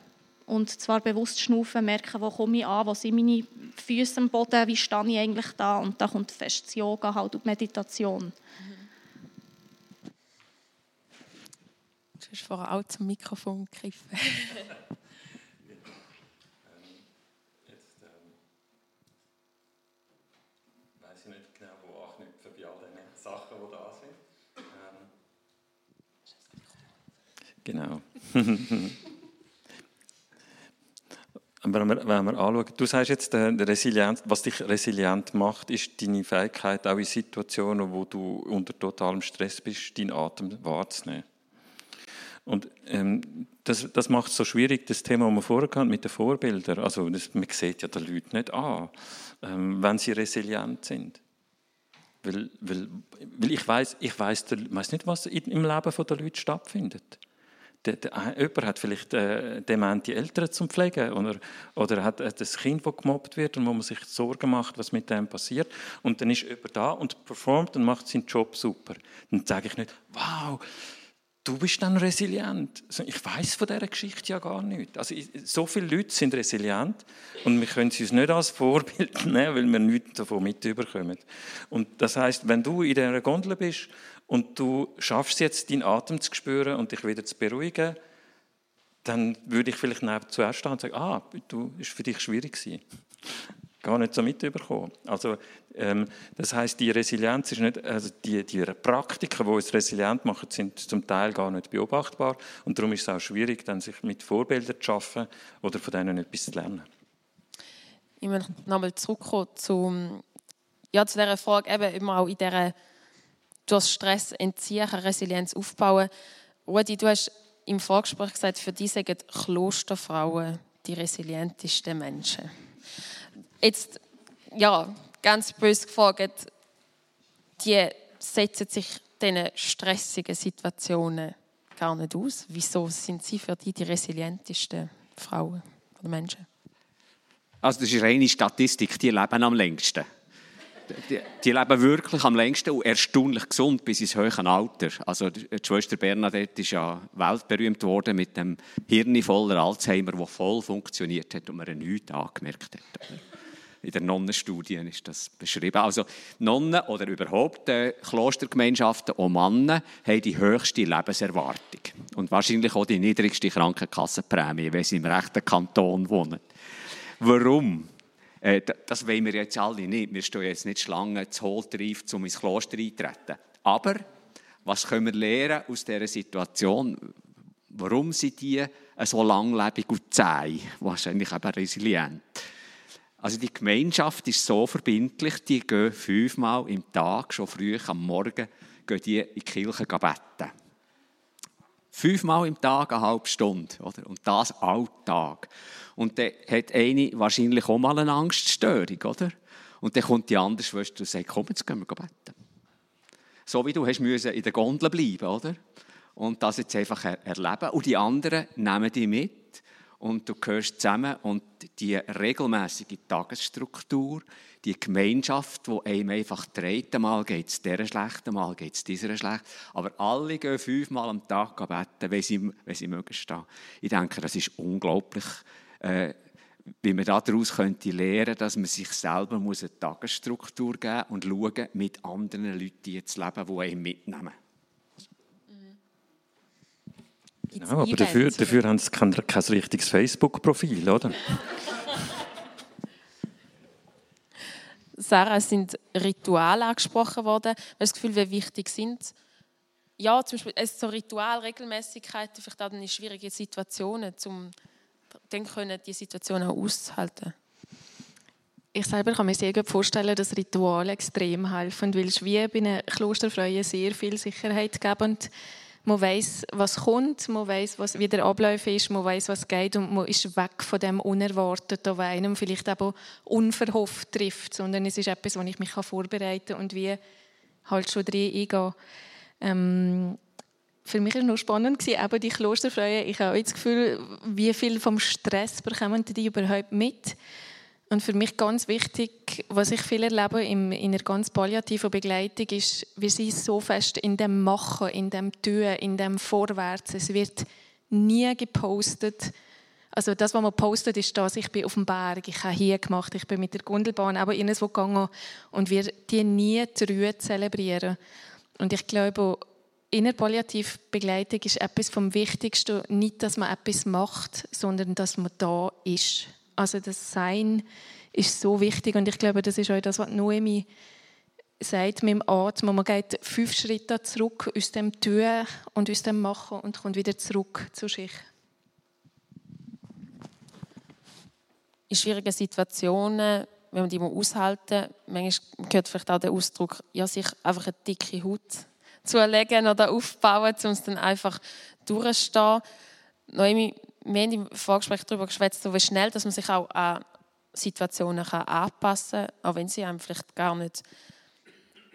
Und zwar bewusst schnaufen, merken, wo komme ich an, wo sind meine Füße am Boden, wie stehe ich eigentlich da und da kommt fest das Yoga halt und die Meditation. Mhm. Du hast vorher auch zum Mikrofon gegriffen. Genau, wenn wir, wenn wir anschauen, du sagst jetzt, Resilient, was dich resilient macht, ist deine Fähigkeit, auch in Situationen, wo du unter totalem Stress bist, deinen Atem wahrzunehmen. Und ähm, das, das macht es so schwierig, das Thema, das wir vorher hatten, mit den Vorbildern. Also das, man sieht ja den Leuten nicht an, ähm, wenn sie resilient sind. Weil, weil, weil ich weiß ich weiß nicht, was im Leben der Leute stattfindet. Der, der, jemand hat vielleicht äh, demente Eltern zum Pflegen oder, oder hat ein Kind, das gemobbt wird und wo man sich Sorgen macht, was mit dem passiert. Und dann ist jemand da und performt und macht seinen Job super. Dann sage ich nicht, wow, du bist dann resilient. Ich weiß von dieser Geschichte ja gar nicht. Also, so viele Leute sind resilient und wir können sie uns nicht als Vorbild nehmen, weil wir nichts davon mitbekommen. Und das heißt, wenn du in dieser Gondel bist und du schaffst jetzt, deinen Atem zu spüren und dich wieder zu beruhigen, dann würde ich vielleicht zuerst stehen und sagen, ah, du, ist für dich schwierig gewesen gar nicht so mitbekommen. Also, ähm, das heißt, die Resilienz ist nicht, also die, die Praktiken, die uns resilient machen, sind zum Teil gar nicht beobachtbar und darum ist es auch schwierig, dann sich mit Vorbildern zu schaffen oder von denen etwas zu lernen. Ich möchte nochmal zurückkommen zu, ja, zu dieser Frage, eben immer auch in dieser durch Stress entziehen, Resilienz aufbauen. Rudi, du hast im Vorgespräch gesagt, für dich sind Klosterfrauen die resilientesten Menschen. Jetzt, ja, ganz bös gefragt, die setzen sich diesen stressigen Situationen gar nicht aus. Wieso sind sie für die die resilientesten Frauen oder Menschen? Also das ist reine Statistik, die leben am längsten. Die, die, leben wirklich am längsten und erstaunlich gesund bis ins höhere Alter. Also die Schwester Bernadette ist ja weltberühmt worden mit dem Hirn voller Alzheimer, das voll funktioniert hat und man nichts angemerkt hat in der Nonnenstudie ist das beschrieben. Also Nonnen oder überhaupt äh, Klostergemeinschaften und Männer haben die höchste Lebenserwartung und wahrscheinlich auch die niedrigste Krankenkassenprämie, wenn sie im rechten Kanton wohnen. Warum? Äh, das wollen wir jetzt alle nicht. Wir stehen jetzt nicht Schlangen zu Holtreif, um ins Kloster einzutreten. Aber was können wir lernen aus dieser Situation? Warum sind die so langlebig und zäh? Wahrscheinlich eben resilient. Also die Gemeinschaft ist so verbindlich, die gehen fünfmal im Tag, schon früh am Morgen, gehen die in die Kirche beten. Fünfmal im Tag eine halbe Stunde. Oder? Und das Alltag. Und dann hat eine wahrscheinlich auch mal eine Angststörung. Oder? Und dann kommt die andere Schwester und sagt, komm, jetzt gehen wir beten. So wie du hast in der Gondel bleiben oder? Und das jetzt einfach erleben. Und die anderen nehmen die mit und du gehörst zusammen und die regelmäßige Tagesstruktur, die Gemeinschaft, die einem einfach dreht, mal geht es dieser schlecht, mal geht es dieser schlecht, aber alle gehen fünfmal am Tag beten, wenn sie, wenn sie mögen stehen. Ich denke, das ist unglaublich, äh, wie man daraus könnte lernen, dass man sich selber muss eine Tagesstruktur geben muss und schauen, mit anderen Leuten zu leben, die einen mitnehmen. Ja, aber dafür, dafür haben sie kein, kein richtiges Facebook-Profil, oder? Sarah, es sind Rituale angesprochen worden. Hast du das Gefühl, wie wichtig sind ja, zum Beispiel so Ritual, Regelmäßigkeiten, vielleicht auch in schwierigen Situationen, um dann können die Situationen auch auszuhalten? Ich selber kann mir sehr gut vorstellen, dass Rituale extrem helfen, weil es wie bei einer Klosterfreie sehr viel Sicherheit geben und man weiß, was kommt, man weiß, was wie der Ablauf ist, man weiß, was geht und man ist weg von dem Unerwarteten, was einem vielleicht auch unverhofft trifft, sondern es ist etwas, wo ich mich vorbereiten kann und wie halt schon drin eingehen. Ähm, für mich war es noch spannend, eben die Klosterfreie. Ich habe auch das Gefühl, wie viel vom Stress bekommen die überhaupt mit? Und für mich ganz wichtig, was ich viel erlebe in einer ganz palliativen Begleitung, ist, wir sind so fest in dem Machen, in dem Tun, in dem Vorwärts. Es wird nie gepostet. Also das, was man postet, ist das, ich bin auf dem Berg, ich habe hier gemacht, ich bin mit der Gundelbahn aber irgendwo gegangen und wir die nie die zelebrieren. Und ich glaube, in der Palliativbegleitung ist etwas vom Wichtigsten nicht, dass man etwas macht, sondern dass man da ist. Also das Sein ist so wichtig und ich glaube, das ist auch das, was Noemi sagt mit dem Atmen. Man geht fünf Schritte zurück aus dem Tun und aus dem Machen und kommt wieder zurück zu sich. in schwierigen Situationen, wenn man die aushalten muss, manchmal gehört vielleicht auch der Ausdruck, ja, sich einfach eine dicke Haut zulegen oder aufbauen, um es dann einfach durchzustehen. Noemi, wir haben im Vorgespräch darüber geschwätzt, wie schnell dass man sich auch an Situationen kann anpassen kann, auch wenn sie einem vielleicht gar nicht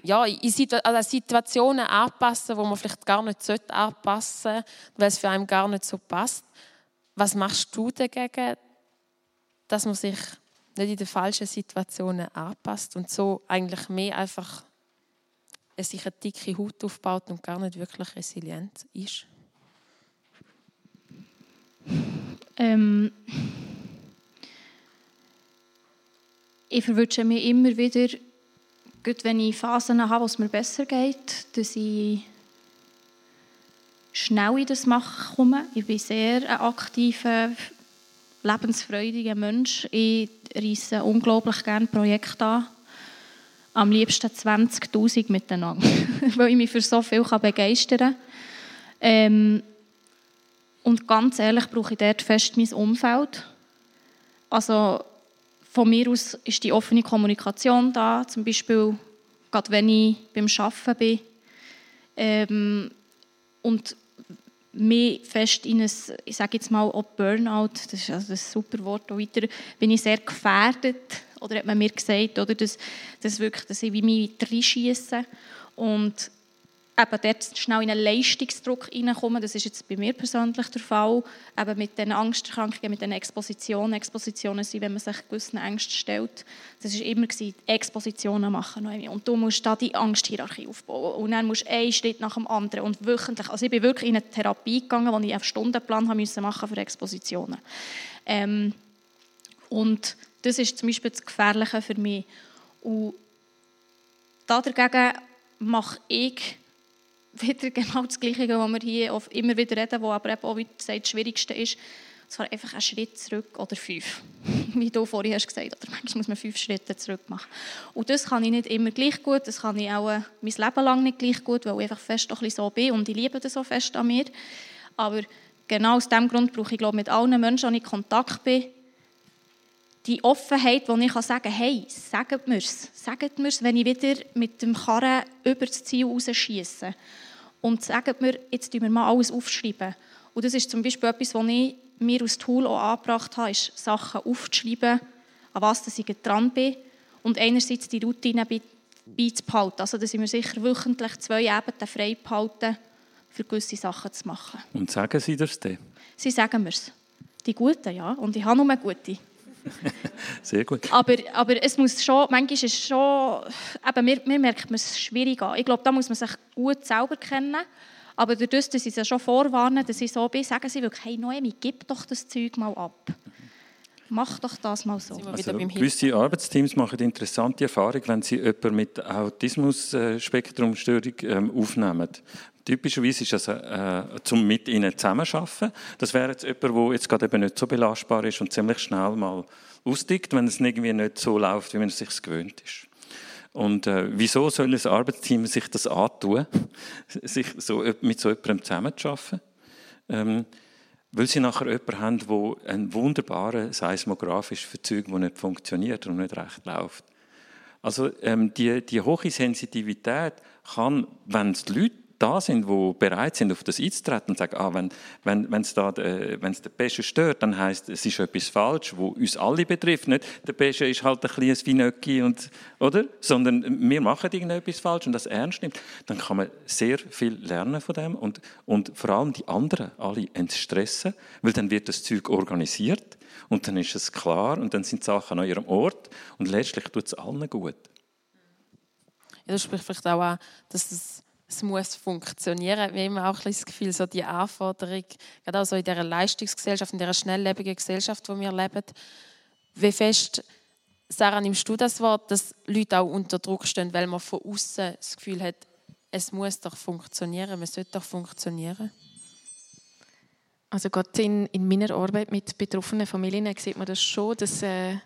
ja, in Situationen anpassen, wo man vielleicht gar nicht anpassen sollte, weil es für einen gar nicht so passt. Was machst du dagegen, dass man sich nicht in den falschen Situationen anpasst und so eigentlich mehr einfach sich eine dicke Haut aufbaut und gar nicht wirklich resilient ist? Ähm, ich verwünsche mir immer wieder, gut, wenn ich Phasen habe, wo es mir besser geht, dass ich schnell in das Machen komme. Ich bin sehr ein aktiver, lebensfreudiger Mensch. Ich reisse unglaublich gerne Projekte an. Am liebsten 20'000 miteinander, weil ich mich für so viel begeistern kann. Ähm, und ganz ehrlich brauche ich dort fest mein Umfeld. Also von mir aus ist die offene Kommunikation da, zum Beispiel gerade wenn ich beim Arbeiten bin. Ähm, und mehr fest in ein, ich sage jetzt mal, auch Burnout, das ist also ein super Wort, weiter, bin ich sehr gefährdet, oder hat man mir gesagt, oder, dass, dass, wirklich, dass ich wie mich reinschiesse. Und eben dort schnell in einen Leistungsdruck hineinkommen. Das ist jetzt bei mir persönlich der Fall. Eben mit den Angsterkrankungen, mit den Expositionen. Expositionen sind, wenn man sich gewissen Ängsten stellt. Das war immer Expositionen machen. Und du musst da die Angsthierarchie aufbauen. Und dann musst du einen Schritt nach dem anderen. Und wöchentlich. Also ich bin wirklich in eine Therapie gegangen, wo ich einen Stundenplan haben musste machen für Expositionen. Ähm, und das ist zum Beispiel das Gefährliche für mich. Und dagegen mache ich wieder genau das Gleiche, was wir hier immer wieder reden, was aber eben auch wie gesagt, das Schwierigste ist. Es war einfach ein Schritt zurück oder fünf. Wie du vorhin hast gesagt oder manchmal muss man fünf Schritte zurück machen. Und das kann ich nicht immer gleich gut, das kann ich auch äh, mein Leben lang nicht gleich gut, weil ich einfach fest ein so bin und ich liebe das so fest an mir. Aber genau aus diesem Grund brauche ich, glaube mit allen Menschen, die ich in Kontakt bin, die Offenheit, wo ich sagen kann, hey, sagt mir es. Sagt mir es, wenn ich wieder mit dem Karren über das Ziel rausschieße und sagt mir, jetzt schreiben wir mal alles aufschreiben. Und das ist zum Beispiel etwas, was ich mir als Tool auch angebracht habe, ist Sachen aufzuschreiben, an was ich dran bin und einerseits die Routine beizubehalten. Also, dass ich mir sicher wöchentlich zwei Ebenen frei behalte, für gewisse Sachen zu machen. Und sagen Sie das denn? Sie sagen mir es. Die Guten, ja. Und ich habe nur gute. Sehr gut. Aber, aber es muss schon, manchmal ist es schon, eben, mir, mir merkt man es schwierig an. Ich glaube, da muss man sich gut selber kennen. Aber dadurch, dass sie es schon vorwarnen, dass ich so bin, sagen sie wirklich, hey Noemi, gib doch das Zeug mal ab. Mach doch das mal so. Also, gewisse Arbeitsteams machen interessante Erfahrungen, wenn sie jemanden mit Autismus-Spektrumstörung ähm, aufnehmen. Typischerweise ist das äh, zum mit ihnen zusammenarbeiten. Das wäre jetzt jemand, der jetzt gerade eben nicht so belastbar ist und ziemlich schnell mal ausdickt, wenn es irgendwie nicht so läuft, wie man es sich gewöhnt ist. Und äh, wieso soll ein Arbeitsteam sich das antun, sich so, mit so jemandem zusammenzuarbeiten? Ähm, weil sie nachher jemanden haben, der einen wunderbaren seismografischen Verzug, der nicht funktioniert und nicht recht läuft. Also ähm, die, die hohe Sensitivität kann, wenn es die Leute da sind, die bereit sind, auf das einzutreten und sagen, ah, wenn wenn wenn es da äh, wenn es der Pesche stört, dann heißt es ist etwas falsch, wo uns alle betrifft. Nicht der Pesche ist halt ein kleines Finöcki und oder, sondern wir machen irgendetwas falsch und das ernst nimmt, dann kann man sehr viel lernen von dem und und vor allem die anderen alle entstressen, weil dann wird das Zeug organisiert und dann ist es klar und dann sind die Sachen an ihrem Ort und letztlich tut es allen gut. Ja, das spricht vielleicht auch an, dass das es muss funktionieren. Wir haben auch das Gefühl, so die Anforderung, gerade auch so in dieser Leistungsgesellschaft, in dieser schnelllebigen Gesellschaft, wo wir leben, wie fest, Sarah, nimmst du das Wort, dass Leute auch unter Druck stehen, weil man von außen das Gefühl hat, es muss doch funktionieren, man sollte doch funktionieren? Also gerade in, in meiner Arbeit mit betroffenen Familien sieht man das schon, dass äh,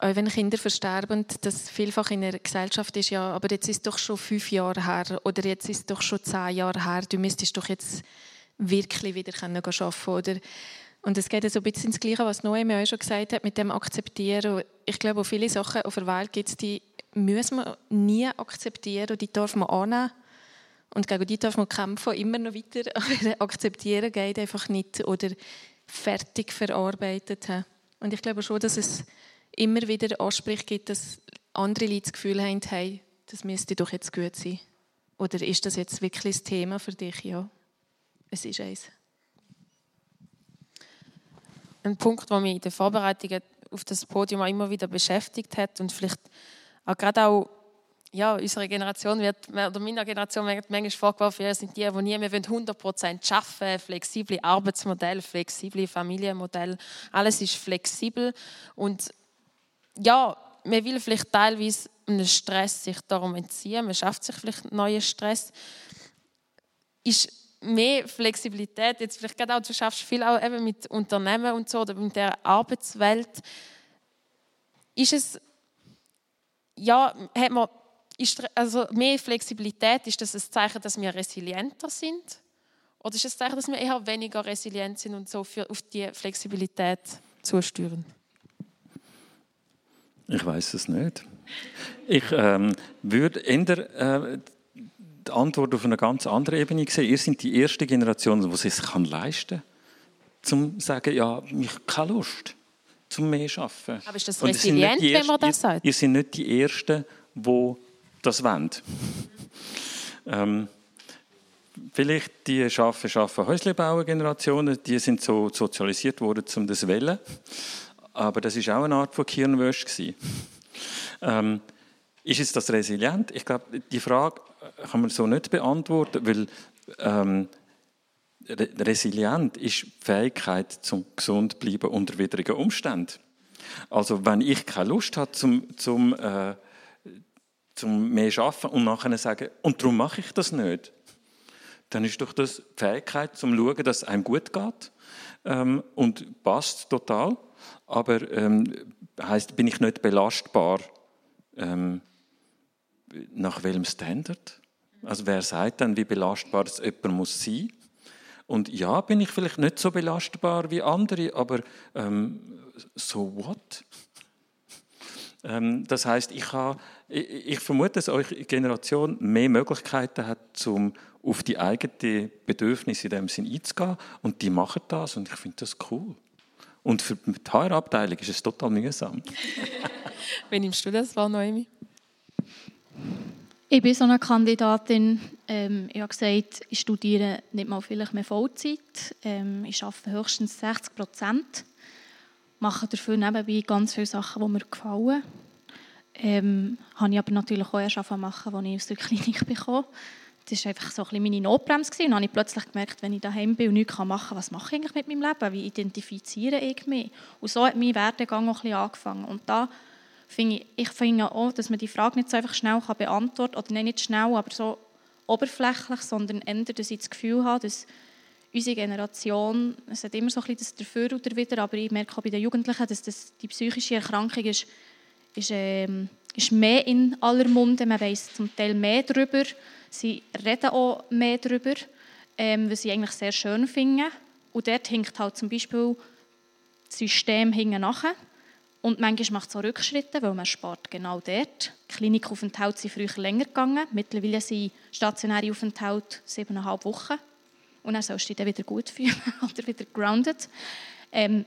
auch wenn Kinder versterben, das vielfach in der Gesellschaft ist, ja, aber jetzt ist es doch schon fünf Jahre her oder jetzt ist es doch schon zehn Jahre her, du müsstest doch jetzt wirklich wieder arbeiten können Oder Und es geht so ein bisschen ins Gleiche, was Noemi auch schon gesagt hat, mit dem Akzeptieren. Ich glaube, viele Sachen auf der Welt gibt es, die müssen wir nie akzeptieren und die darf man annehmen. Und gegen die darf man kämpfen, immer noch weiter. Aber akzeptieren geht einfach nicht oder fertig verarbeitet haben. Und ich glaube schon, dass es immer wieder Ansprüche gibt, dass andere Leute das Gefühl haben, hey, das müsste doch jetzt gut sein. Oder ist das jetzt wirklich das Thema für dich? Ja, es ist eins. Ein Punkt, der mich in den Vorbereitungen auf das Podium auch immer wieder beschäftigt hat und vielleicht auch gerade auch ja, unserer Generation wird, oder meiner Generation wird manchmal vorgeworfen, wir sind die, die nie mehr 100% arbeiten flexible Arbeitsmodell, flexible Familienmodell, alles ist flexibel und ja, man will vielleicht teilweise einen Stress sich darum entziehen, man schafft sich vielleicht neuen Stress. Ist mehr Flexibilität, jetzt vielleicht gerade auch, du schaffst viel auch eben mit Unternehmen und so oder mit der Arbeitswelt. Ist es, ja, hat man, ist, also mehr Flexibilität, ist das ein Zeichen, dass wir resilienter sind? Oder ist es ein Zeichen, dass wir eher weniger resilient sind und so für, auf die Flexibilität zusteuern? Ich weiß es nicht. Ich ähm, würde eher äh, die Antwort auf eine ganz andere Ebene sehen. Ihr seid die erste Generation, die es sich leisten kann, zum zu sagen, ja, ich habe keine Lust, zum mehr arbeiten. Aber ist das resilient, wenn man das sagt? Ihr, ihr seid nicht die Ersten, die das wollen. ähm, vielleicht die schaffen, schaffen Häuslebauer Generationen, die sind so sozialisiert worden, um das zu wählen. Aber das ist auch eine Art von Kirnwäsche. Ähm, ist es das resilient? Ich glaube, die Frage kann man so nicht beantworten, weil ähm, resilient ist die Fähigkeit zum gesund bleiben unter widrigen Umständen. Also wenn ich keine Lust habe zum, zum, äh, zum mehr arbeiten und nachher sagen, und darum mache ich das nicht, dann ist doch das die Fähigkeit zum schauen, dass es einem gut geht ähm, und passt total. Aber ähm, heißt, bin ich nicht belastbar? Ähm, nach welchem Standard? Also wer sagt dann, wie belastbar es jemand muss sein? Und ja, bin ich vielleicht nicht so belastbar wie andere, aber ähm, so what? Ähm, das heißt, ich, ich, ich, vermute, dass eure Generation mehr Möglichkeiten hat, um auf die eigenen Bedürfnisse in dem Sinn einzugehen. Und die machen das und ich finde das cool. Und für die HR-Abteilung ist es total mühsam. Wie nimmst du das wahr, Noemi? Ich bin so eine Kandidatin. Ähm, ich habe gesagt, ich studiere nicht mal vielleicht mehr Vollzeit. Ähm, ich arbeite höchstens 60 Prozent. Mache dafür nebenbei ganz viele Sachen, die mir gefallen. Ähm, habe ich aber natürlich auch erst machen, als ich aus der Klinik bekomme. Das war einfach so ein meine Notbremse. Und dann habe ich plötzlich gemerkt, wenn ich daheim bin und nichts machen kann, was mache ich eigentlich mit meinem Leben? Wie identifiziere ich mich? Und so hat mein Werdegang auch ein bisschen angefangen. Und da finde ich, ich finde auch, dass man die Frage nicht so einfach schnell beantworten kann, oder nein, nicht schnell, aber so oberflächlich, sondern eher, dass ich das Gefühl habe, dass unsere Generation, es hat immer so ein bisschen das Dafür oder wieder, aber ich merke auch bei den Jugendlichen, dass das, die psychische Erkrankung ist, ist, ähm, ist mehr in aller Munde, man weiß zum Teil mehr darüber, sie reden auch mehr darüber, ähm, was ich eigentlich sehr schön finde. Und dort hinkt halt zum Beispiel das System nachher. Und manchmal macht es auch Rückschritte, weil man spart genau dort. Klinikaufenthalte sind früher länger gegangen. Mittlerweile sind stationäre Aufenthalte siebeneinhalb Wochen. Und dann sollst du dich dann wieder gut fühlen oder wieder grounded. Ähm,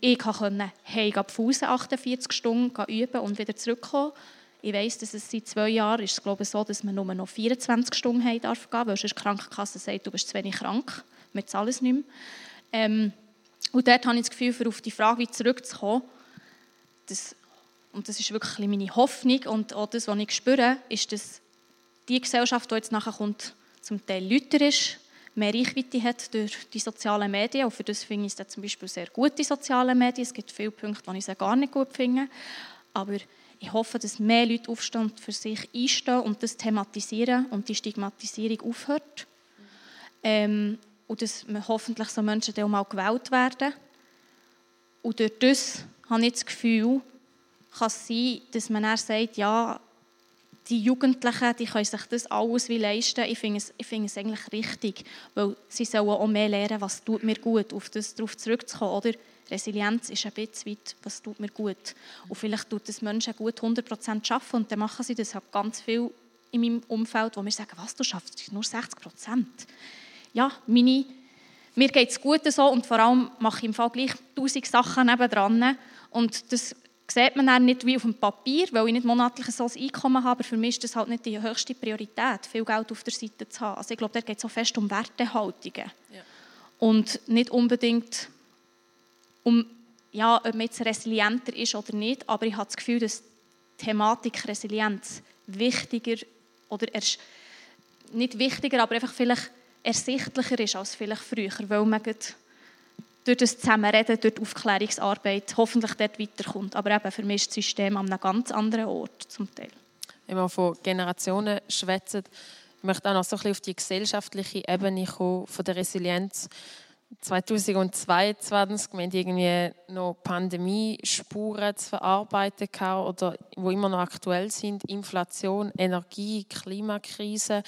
ich konnte hey, Pause 48 Stunden üben und wieder zurückkommen. Ich weiss, dass es seit zwei Jahren ist, glaube ich, so, dass man nur noch 24 Stunden haben darf weil sonst die Krankenkasse sagt, du bist zu wenig krank, wir zahlen es nicht mehr. Ähm, und dort habe ich das Gefühl, für auf die Frage zurückzukommen, das, und das ist wirklich meine Hoffnung und auch das, was ich spüre, ist, dass die Gesellschaft, die jetzt nachher kommt, zum Teil lauter ist, mehr Reichweite hat durch die sozialen Medien. Und für das finde ich es zum Beispiel sehr gut, die sozialen Medien. Es gibt viele Punkte, die ich sie gar nicht gut finde. Aber ich hoffe, dass mehr Leute aufstehen für sich einstehen und das thematisieren und die Stigmatisierung aufhört. Ähm, und dass hoffentlich so Menschen dann auch mal gewählt werden. Und durch das habe ich das Gefühl, kann es sein, dass man dann sagt, ja, die Jugendlichen, die können sich das alles wie leisten. Ich finde es, ich finde es eigentlich richtig, weil sie sollen auch mehr lernen, was tut mir gut, auf das darauf zurückzukommen, oder? Resilienz ist ein bisschen weit, was tut mir gut. Und vielleicht tut es Menschen gut 100% arbeiten und dann machen sie das halt ganz viel in meinem Umfeld, wo wir sagen, was, du schaffst nur 60%. Ja, meine, mir geht es gut so und vor allem mache ich im Fall gleich tausend Sachen nebendran und das sieht man dann nicht wie auf dem Papier, weil ich nicht monatlich so ein Einkommen habe, aber für mich ist das halt nicht die höchste Priorität, viel Geld auf der Seite zu haben. Also ich glaube, da geht es so fest um Wertehaltungen ja. und nicht unbedingt um, ja, ob man jetzt resilienter ist oder nicht, aber ich habe das Gefühl, dass die Thematik Resilienz wichtiger oder erst nicht wichtiger, aber einfach vielleicht ersichtlicher ist als vielleicht früher, weil man durch das Zusammenreden, durch die Aufklärungsarbeit hoffentlich dort weiterkommt. Aber eben für mich ist das System an einem ganz anderen Ort zum Teil. Wenn man von Generationen schwätzt, ich möchte auch noch so ein bisschen auf die gesellschaftliche Ebene kommen, von der Resilienz. 2022 wir irgendwie noch Pandemiespuren zu verarbeiten oder wo immer noch aktuell sind, Inflation, Energie, Klimakrise,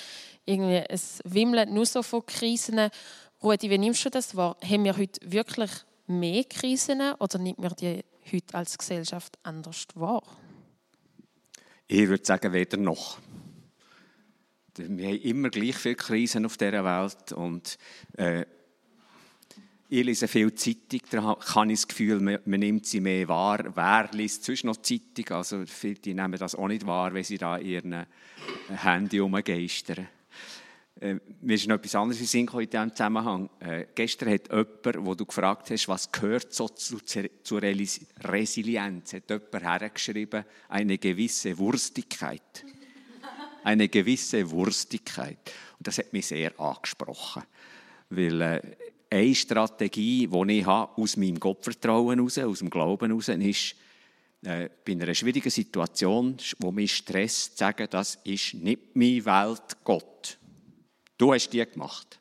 irgendwie es wimmelt nur so von Krisen. Rudi, wie nimmst du das wahr? Haben wir heute wirklich mehr Krisen oder nimmt man die heute als Gesellschaft anders wahr? Ich würde sagen, weder noch. Wir haben immer gleich viele Krisen auf dieser Welt und äh, ich lese viel Zeitung, da habe ich das Gefühl, man, man, nimmt sie mehr wahr. Wer liest zwischen noch Zeitung? Also viele nehmen das auch nicht wahr, wenn sie da ihren Handy rumgeistern. Äh, mir ist noch etwas anderes in Sinn in diesem Zusammenhang. Äh, gestern hat jemand, wo du gefragt hast, was gehört so zu, zur Resilienz, hat jemand hergeschrieben, eine gewisse Wurstigkeit. Eine gewisse Wurstigkeit. Und das hat mich sehr angesprochen. Weil äh, eine Strategie, die ich habe, aus meinem Gottvertrauen heraus, aus dem Glauben heraus, ist, äh, bei einer schwierigen Situation, wo mich stresst, zu sagen, das ist nicht meine Welt, Gott. Du hast die gemacht.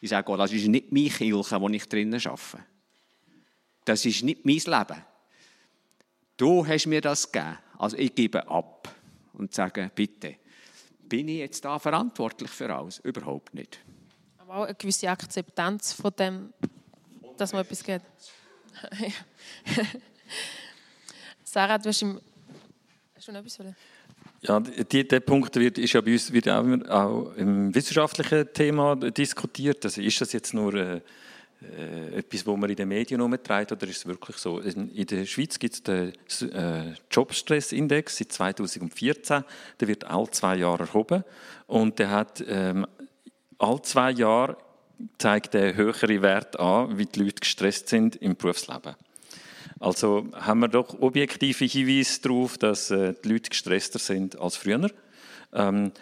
Ich sage, oh, das ist nicht meine Kirche, wo ich drinnen arbeite. Das ist nicht mein Leben. Du hast mir das gegeben. Also ich gebe ab und sage, bitte, bin ich jetzt da verantwortlich für alles? Überhaupt nicht aber auch eine gewisse Akzeptanz von dem, dass man etwas geht. Sarah, du hast, im, noch etwas wollen? Ja, die, der Punkt wird, ist ja bei uns wird auch, auch im wissenschaftlichen Thema diskutiert. Also ist das jetzt nur äh, äh etwas, wo man in den Medien umtreibt, oder ist es wirklich so? In, in der Schweiz gibt es den äh, Jobstressindex seit 2014. Der wird alle zwei Jahre erhoben und der hat ähm, all zwei Jahre zeigt er höhere Wert an, wie die Leute gestresst sind im Berufsleben. Also haben wir doch objektive Hinweise darauf, dass äh, die Leute gestresster sind als früher. Ähm,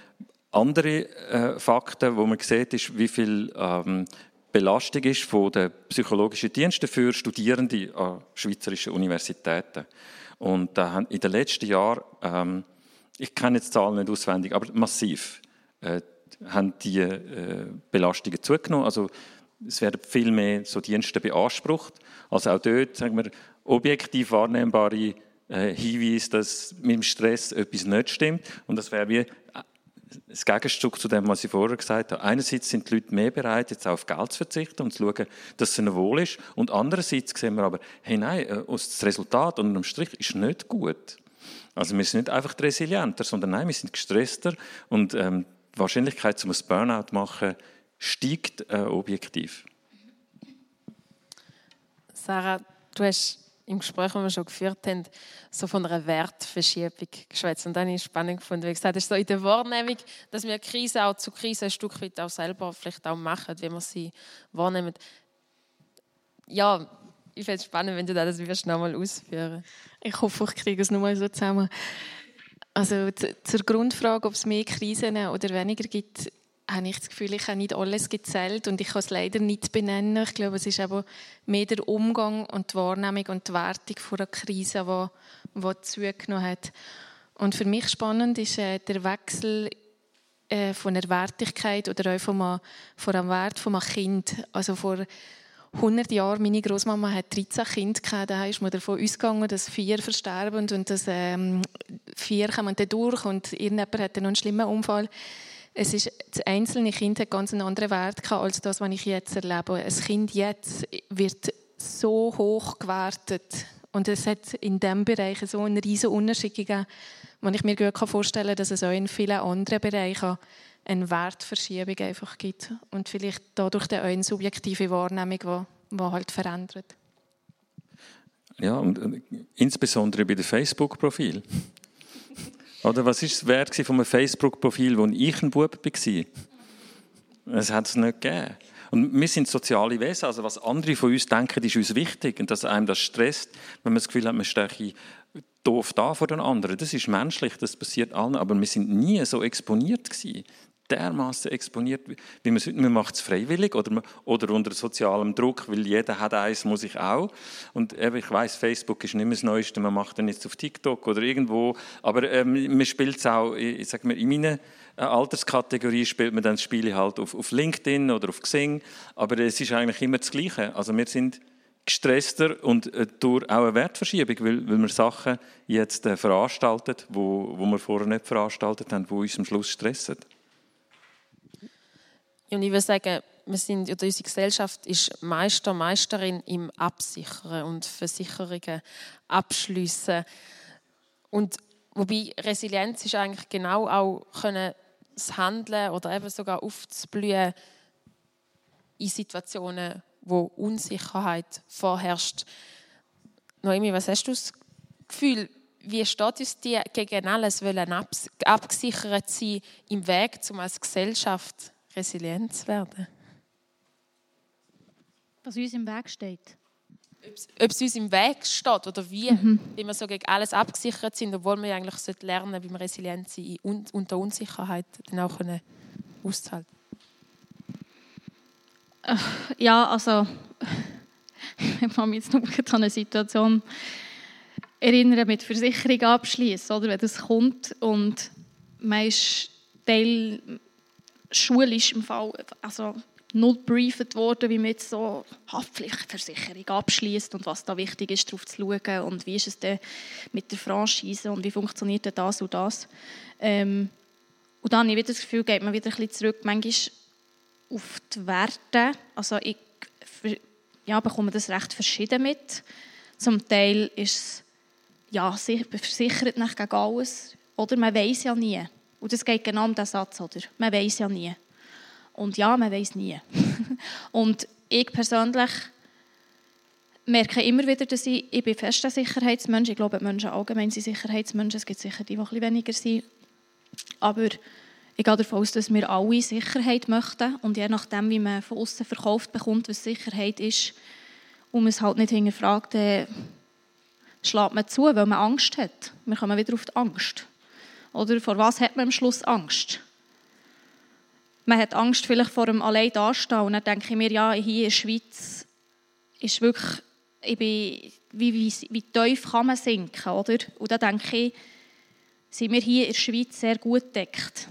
andere äh, Fakten, wo man sieht, ist, wie viel ähm, Belastung ist von den psychologischen Diensten für Studierende an schweizerischen Universitäten. Und äh, in den letzten Jahren, ähm, ich kenne jetzt die Zahlen nicht auswendig, aber massiv. Äh, haben die äh, Belastungen zugenommen. Also es werden viel mehr so Dienste beansprucht. Also auch dort, sagen wir, objektiv wahrnehmbare äh, Hinweise, dass mit dem Stress etwas nicht stimmt. Und das wäre wie äh, das Gegenstück zu dem, was ich vorher gesagt habe. Einerseits sind die Leute mehr bereit, jetzt auf Geld zu verzichten und zu schauen, dass es ihnen wohl ist. Und andererseits sehen wir aber, hey nein, äh, das Resultat unter Strich ist nicht gut. Also wir sind nicht einfach resilienter, sondern nein, wir sind gestresster und ähm, die Wahrscheinlichkeit, um ein Burnout zu machen, steigt äh, objektiv. Sarah, du hast im Gespräch, das wir schon geführt haben, so von einer Wertverschiebung geschwätzt. Und dann ist spannend gefunden, wie gesagt, ist so in der Wahrnehmung, dass wir Krise auch zu Krise ein Stück weit auch selber vielleicht auch machen, wie wir sie wahrnehmen. Ja, ich finde es spannend, wenn du das noch mal ausführen. Ich hoffe, ich kriege es noch mal so zusammen. Also zur Grundfrage, ob es mehr Krisen oder weniger gibt, habe ich das Gefühl, ich habe nicht alles gezählt und ich kann es leider nicht benennen. Ich glaube, es ist aber mehr der Umgang und die Wahrnehmung und die Wertung von einer Krise, die, die zugenommen hat. Und für mich spannend ist äh, der Wechsel äh, von der Wertigkeit oder auch von einem, von einem Wert von einem Kind. Also vor 100 Jahren, meine Großmama hat 13 Kinder gehabt, da ist man davon ausgegangen, dass vier versterben und dass ähm, vier kommen durch und irgendjemand hat noch einen schlimmen Unfall. Es ist, das einzelne Kind hat ganz einen anderen Wert gehabt, als das, was ich jetzt erlebe. Ein Kind jetzt wird so hoch gewertet und es hat in diesem Bereich so einen riesen Unterschied gegeben, wo ich mir gut vorstellen kann, dass es auch in vielen anderen Bereichen eine Wertverschiebung einfach gibt und vielleicht dadurch auch eine subjektive Wahrnehmung, die, die halt verändert. Ja, und insbesondere bei den Facebook-Profilen. Oder was ist das Wert von einem Facebook-Profil, wo ich ein Bub war? Es hat es nicht gegeben. Und wir sind soziale Wesen, also was andere von uns denken, ist uns wichtig. Und dass einem das stresst, wenn man das Gefühl hat, man stehe doof da vor den anderen. Das ist menschlich, das passiert allen, aber wir sind nie so exponiert gewesen dermaßen exponiert, wie man, man macht es freiwillig oder, oder unter sozialem Druck, weil jeder hat eins, muss ich auch. Und eben, ich weiß, Facebook ist nicht mehr das Neueste, man macht dann jetzt auf TikTok oder irgendwo, aber ähm, man spielt es auch, ich sag mal, in meiner äh, Alterskategorie spielt man dann Spiele halt auf, auf LinkedIn oder auf Xing, aber es ist eigentlich immer das Gleiche. Also wir sind gestresster und äh, durch auch eine Wertverschiebung, weil, weil wir Sachen jetzt äh, veranstaltet, wo, wo wir vorher nicht veranstaltet haben, die uns am Schluss stressen. Und ich würde sagen, wir sind, oder unsere Gesellschaft ist Meister, Meisterin im Absichern und Versicherungen abschliessen. Und wobei Resilienz ist eigentlich genau auch können das Handeln oder eben sogar aufzublühen in Situationen, wo Unsicherheit vorherrscht. Noemi, was hast du das Gefühl, wie steht uns die gegen alles wollen abgesichert sein im Weg, um als Gesellschaft resilient zu werden? Was uns im Weg steht. Ob es uns im Weg steht oder wie, mhm. wie wir so gegen alles abgesichert sind, obwohl wir eigentlich lernen sollten, wie wir resilient sind und unter Unsicherheit dann auch können auszuhalten. Ja, also ich kann mich jetzt noch an eine Situation erinnern mit Versicherung abschließen, oder wenn das kommt und man ist Teil schulisch im Fall also null briefet worden, wie man jetzt so Haftpflichtversicherung abschließt und was da wichtig ist, darauf zu schauen und wie ist es denn mit der Franchise und wie funktioniert denn das und das. Ähm, und dann habe ich wieder das Gefühl, geht man wieder ein bisschen zurück, manchmal auf die Werte. Also ich ja, bekomme das recht verschieden mit. Zum Teil ist es ja, versichert nicht gegen alles. Oder man weiß ja nie. Und das geht genau um den Satz, oder? Man weiß ja nie. Und ja, man weiß nie. und ich persönlich merke immer wieder, dass ich, ich bin fester Sicherheitsmensch. Ich glaube, Menschen allgemein sind Sicherheitsmenschen. Es gibt sicher die, die ein bisschen weniger sind. Aber ich gehe davon aus, dass wir alle Sicherheit möchten. Und je nachdem, wie man von außen verkauft bekommt, was Sicherheit ist, und man es halt nicht hinterfragt, dann schlägt man zu, weil man Angst hat. Wir kommen wieder auf die Angst. Oder vor was hat man am Schluss Angst? Man hat Angst vielleicht vor dem allein dastehen und dann denke ich mir, ja, hier in der Schweiz ist wirklich, ich bin, wie, wie, wie tief kann man sinken, oder? Und dann denke ich, sind wir hier in der Schweiz sehr gut deckt.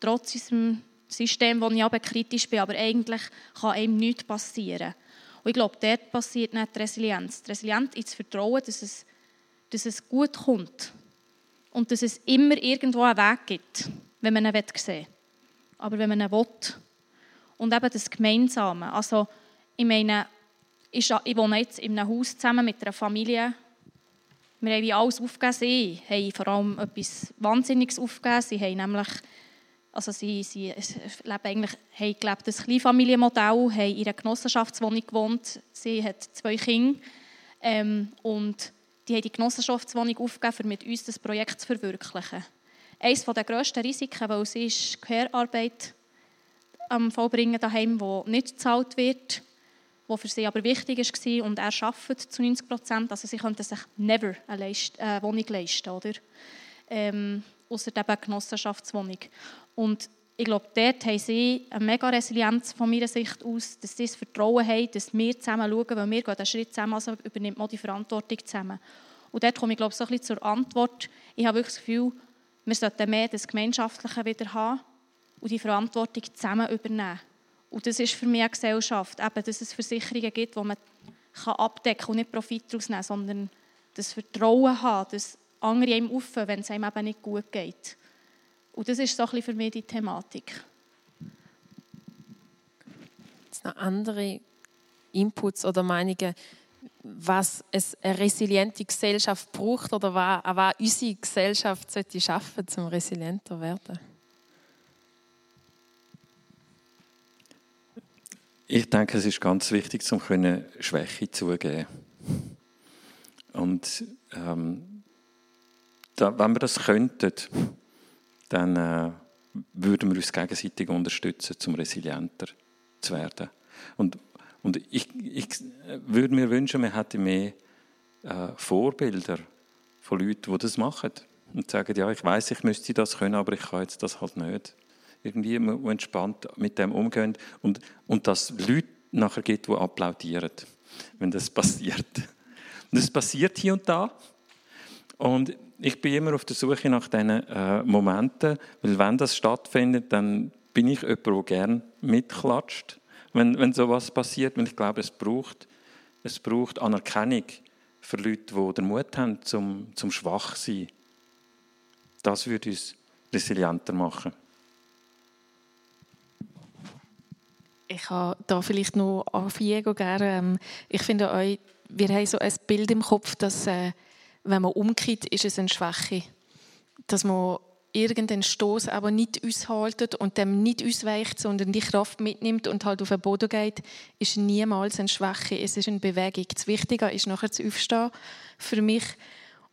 Trotz unserem System, wo ich aber kritisch bin, aber eigentlich kann einem nichts passieren. Und ich glaube, dort passiert nicht die Resilienz. Die Resilienz ins Vertrauen, dass es, dass es gut kommt und dass es immer irgendwo einen Weg gibt, wenn man ihn sehen will. Aber wenn man ihn will. Und eben das Gemeinsame. Also, ich meine, ich wohne jetzt in einem Haus zusammen mit einer Familie. Wir haben wie alles aufgegeben. Sie haben vor allem etwas Wahnsinniges aufgegeben. Sie haben nämlich, also sie, sie leben eigentlich, haben gelebt, ein Kleinfamilienmodell, haben in einer Genossenschaftswohnung gewohnt. Sie hat zwei Kinder. Ähm, und die haben die Genossenschaftswohnung aufgegeben, um mit uns das Projekt zu verwirklichen. Eines der grössten Risiken, weil sie ist Care-Arbeit am Vollbringen daheim, die nicht gezahlt wird, die für sie aber wichtig war und er arbeitet zu 90 Prozent, also sie könnten sich never eine äh, Wohnung leisten, oder? Ähm, außer eben Genossenschaftswohnung. Und ich glaube, dort haben sie eine mega Resilienz von meiner Sicht aus, dass sie das Vertrauen haben, dass wir zusammen schauen, weil wir gehen den Schritt zusammen, also übernimmt man die Verantwortung zusammen. Und dort komme ich, glaube so ein bisschen zur Antwort. Ich habe wirklich das Gefühl, wir sollten mehr das Gemeinschaftliche wieder haben und die Verantwortung zusammen übernehmen. Und das ist für mich eine Gesellschaft, eben, dass es Versicherungen gibt, die man kann abdecken und nicht Profit daraus nehmen, sondern das Vertrauen haben, dass andere einem aufhören, wenn es einem eben nicht gut geht. Und das ist so ein bisschen für mich die Thematik. Jetzt noch andere Inputs oder Meinungen, was eine resiliente Gesellschaft braucht oder was, was unsere Gesellschaft sollte schaffen, um resilienter zu werden? Ich denke, es ist ganz wichtig, um Schwäche zugeben. Und ähm, da, wenn wir das könnten, dann äh, würden wir uns gegenseitig unterstützen, um resilienter zu werden. Und, und ich, ich würde mir wünschen, wir hätten mehr äh, Vorbilder von Leuten, die das machen. Und sagen, ja, ich weiß, ich müsste das können, aber ich kann jetzt das halt nicht irgendwie entspannt mit dem umgehen und, und dass es Leute nachher gibt, die applaudieren, wenn das passiert. Und das passiert hier und da. Und ich bin immer auf der Suche nach diesen äh, Momenten, weil wenn das stattfindet, dann bin ich jemand, der gerne mitklatscht, wenn, wenn sowas passiert. Und ich glaube, es braucht, es braucht Anerkennung für Leute, die den Mut haben, zum, zum schwach sein. Das würde uns resilienter machen. Ich habe da vielleicht noch auf Diego gerne. Ähm, ich finde wir haben so ein Bild im Kopf, dass äh, wenn man umkehrt, ist es eine Schwäche. Dass man irgendeinen Stoß aber nicht aushaltet und dem nicht ausweicht, sondern die Kraft mitnimmt und halt auf den Boden geht, ist niemals eine Schwäche. Es ist eine Bewegung. Das Wichtige ist nachher zu aufstehen für mich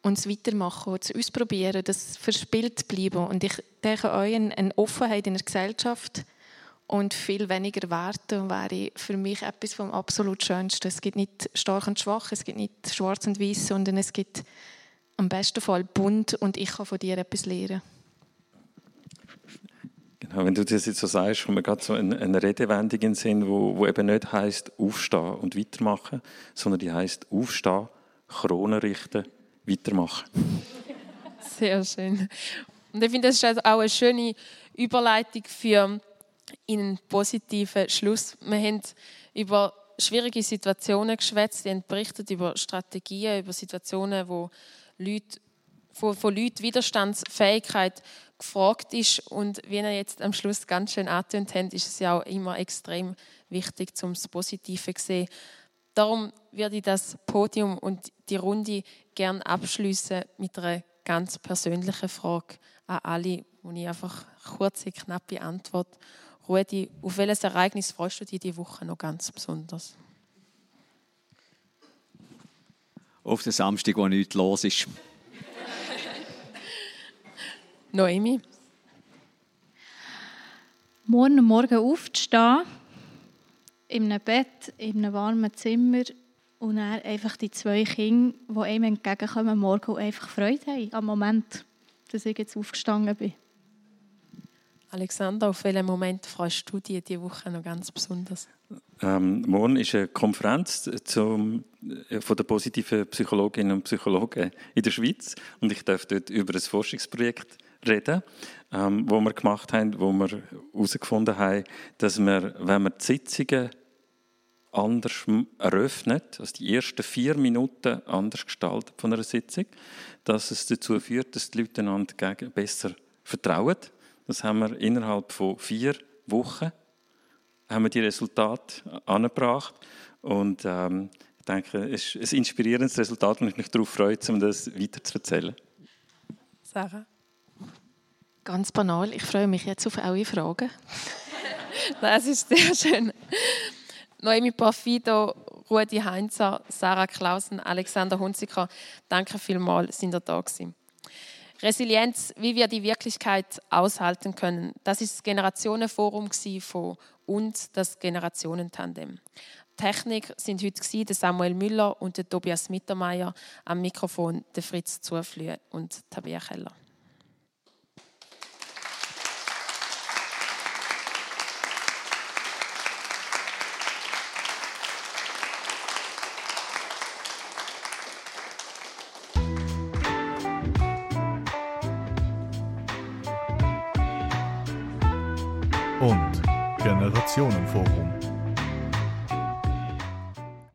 und es weitermachen, zu ausprobieren, das verspielt bleiben. Und ich denke euch eine Offenheit in der Gesellschaft, und viel weniger Werte wäre für mich etwas vom absolut Schönsten. Es gibt nicht stark und schwach, es gibt nicht schwarz und weiß, sondern es gibt am besten Fall bunt und ich kann von dir etwas lernen. Genau, wenn du das jetzt so sagst, kommt mir gerade so eine, eine Redewendung in den Sinn, wo, wo eben nicht heißt aufstehen und weitermachen, sondern die heißt aufstehen, Krone richten, weitermachen. Sehr schön. Und ich finde, das ist auch eine schöne Überleitung für in einen positiven Schluss. Wir haben über schwierige Situationen geschwätzt, wir haben berichtet über Strategien, über Situationen, wo Leute, wo von Leuten Widerstandsfähigkeit gefragt ist. Und wie ihr jetzt am Schluss ganz schön angetönt habt, ist es ja auch immer extrem wichtig, um das Positive zu sehen. Darum würde ich das Podium und die Runde gerne abschließen mit einer ganz persönlichen Frage an alle, wo ich einfach kurze, knappe Antwort Rudi, auf welches Ereignis freust du dich diese Woche noch ganz besonders? Auf den Samstag, wo nichts los ist. Noemi? Morgen Morgen aufzustehen, in einem Bett, in einem warmen Zimmer und dann einfach die zwei Kinder, die einem entgegenkommen, morgen einfach Freude haben am Moment, dass ich jetzt aufgestanden bin. Alexander, auf welchen Moment freust du dich diese Woche noch ganz besonders? Ähm, morgen ist eine Konferenz zum, äh, von den positiven Psychologinnen und Psychologen in der Schweiz und ich darf dort über ein Forschungsprojekt reden, ähm, wo wir gemacht haben, wo wir herausgefunden haben, dass wir, wenn wir die Sitzungen anders eröffnet, also die ersten vier Minuten anders gestaltet von einer Sitzung, dass es dazu führt, dass die Leute einander besser vertrauen das haben wir innerhalb von vier Wochen haben wir die Resultate angebracht. Und ähm, ich denke, es ist ein inspirierendes Resultat und ich mich darauf freue, um das weiter zu erzählen. Sarah? Ganz banal, ich freue mich jetzt auf eure Fragen. das ist sehr schön. Noemi Parfido, Rudi Heinzer, Sarah Klausen, Alexander Hunziker, danke vielmals, sind ihr da gewesen. Resilienz, wie wir die Wirklichkeit aushalten können. Das ist das Generationenforum von uns, das Generationentandem. Technik sind heute Samuel Müller und Tobias Mittermeier am Mikrofon, der Fritz Zuflühe und Tabea Keller.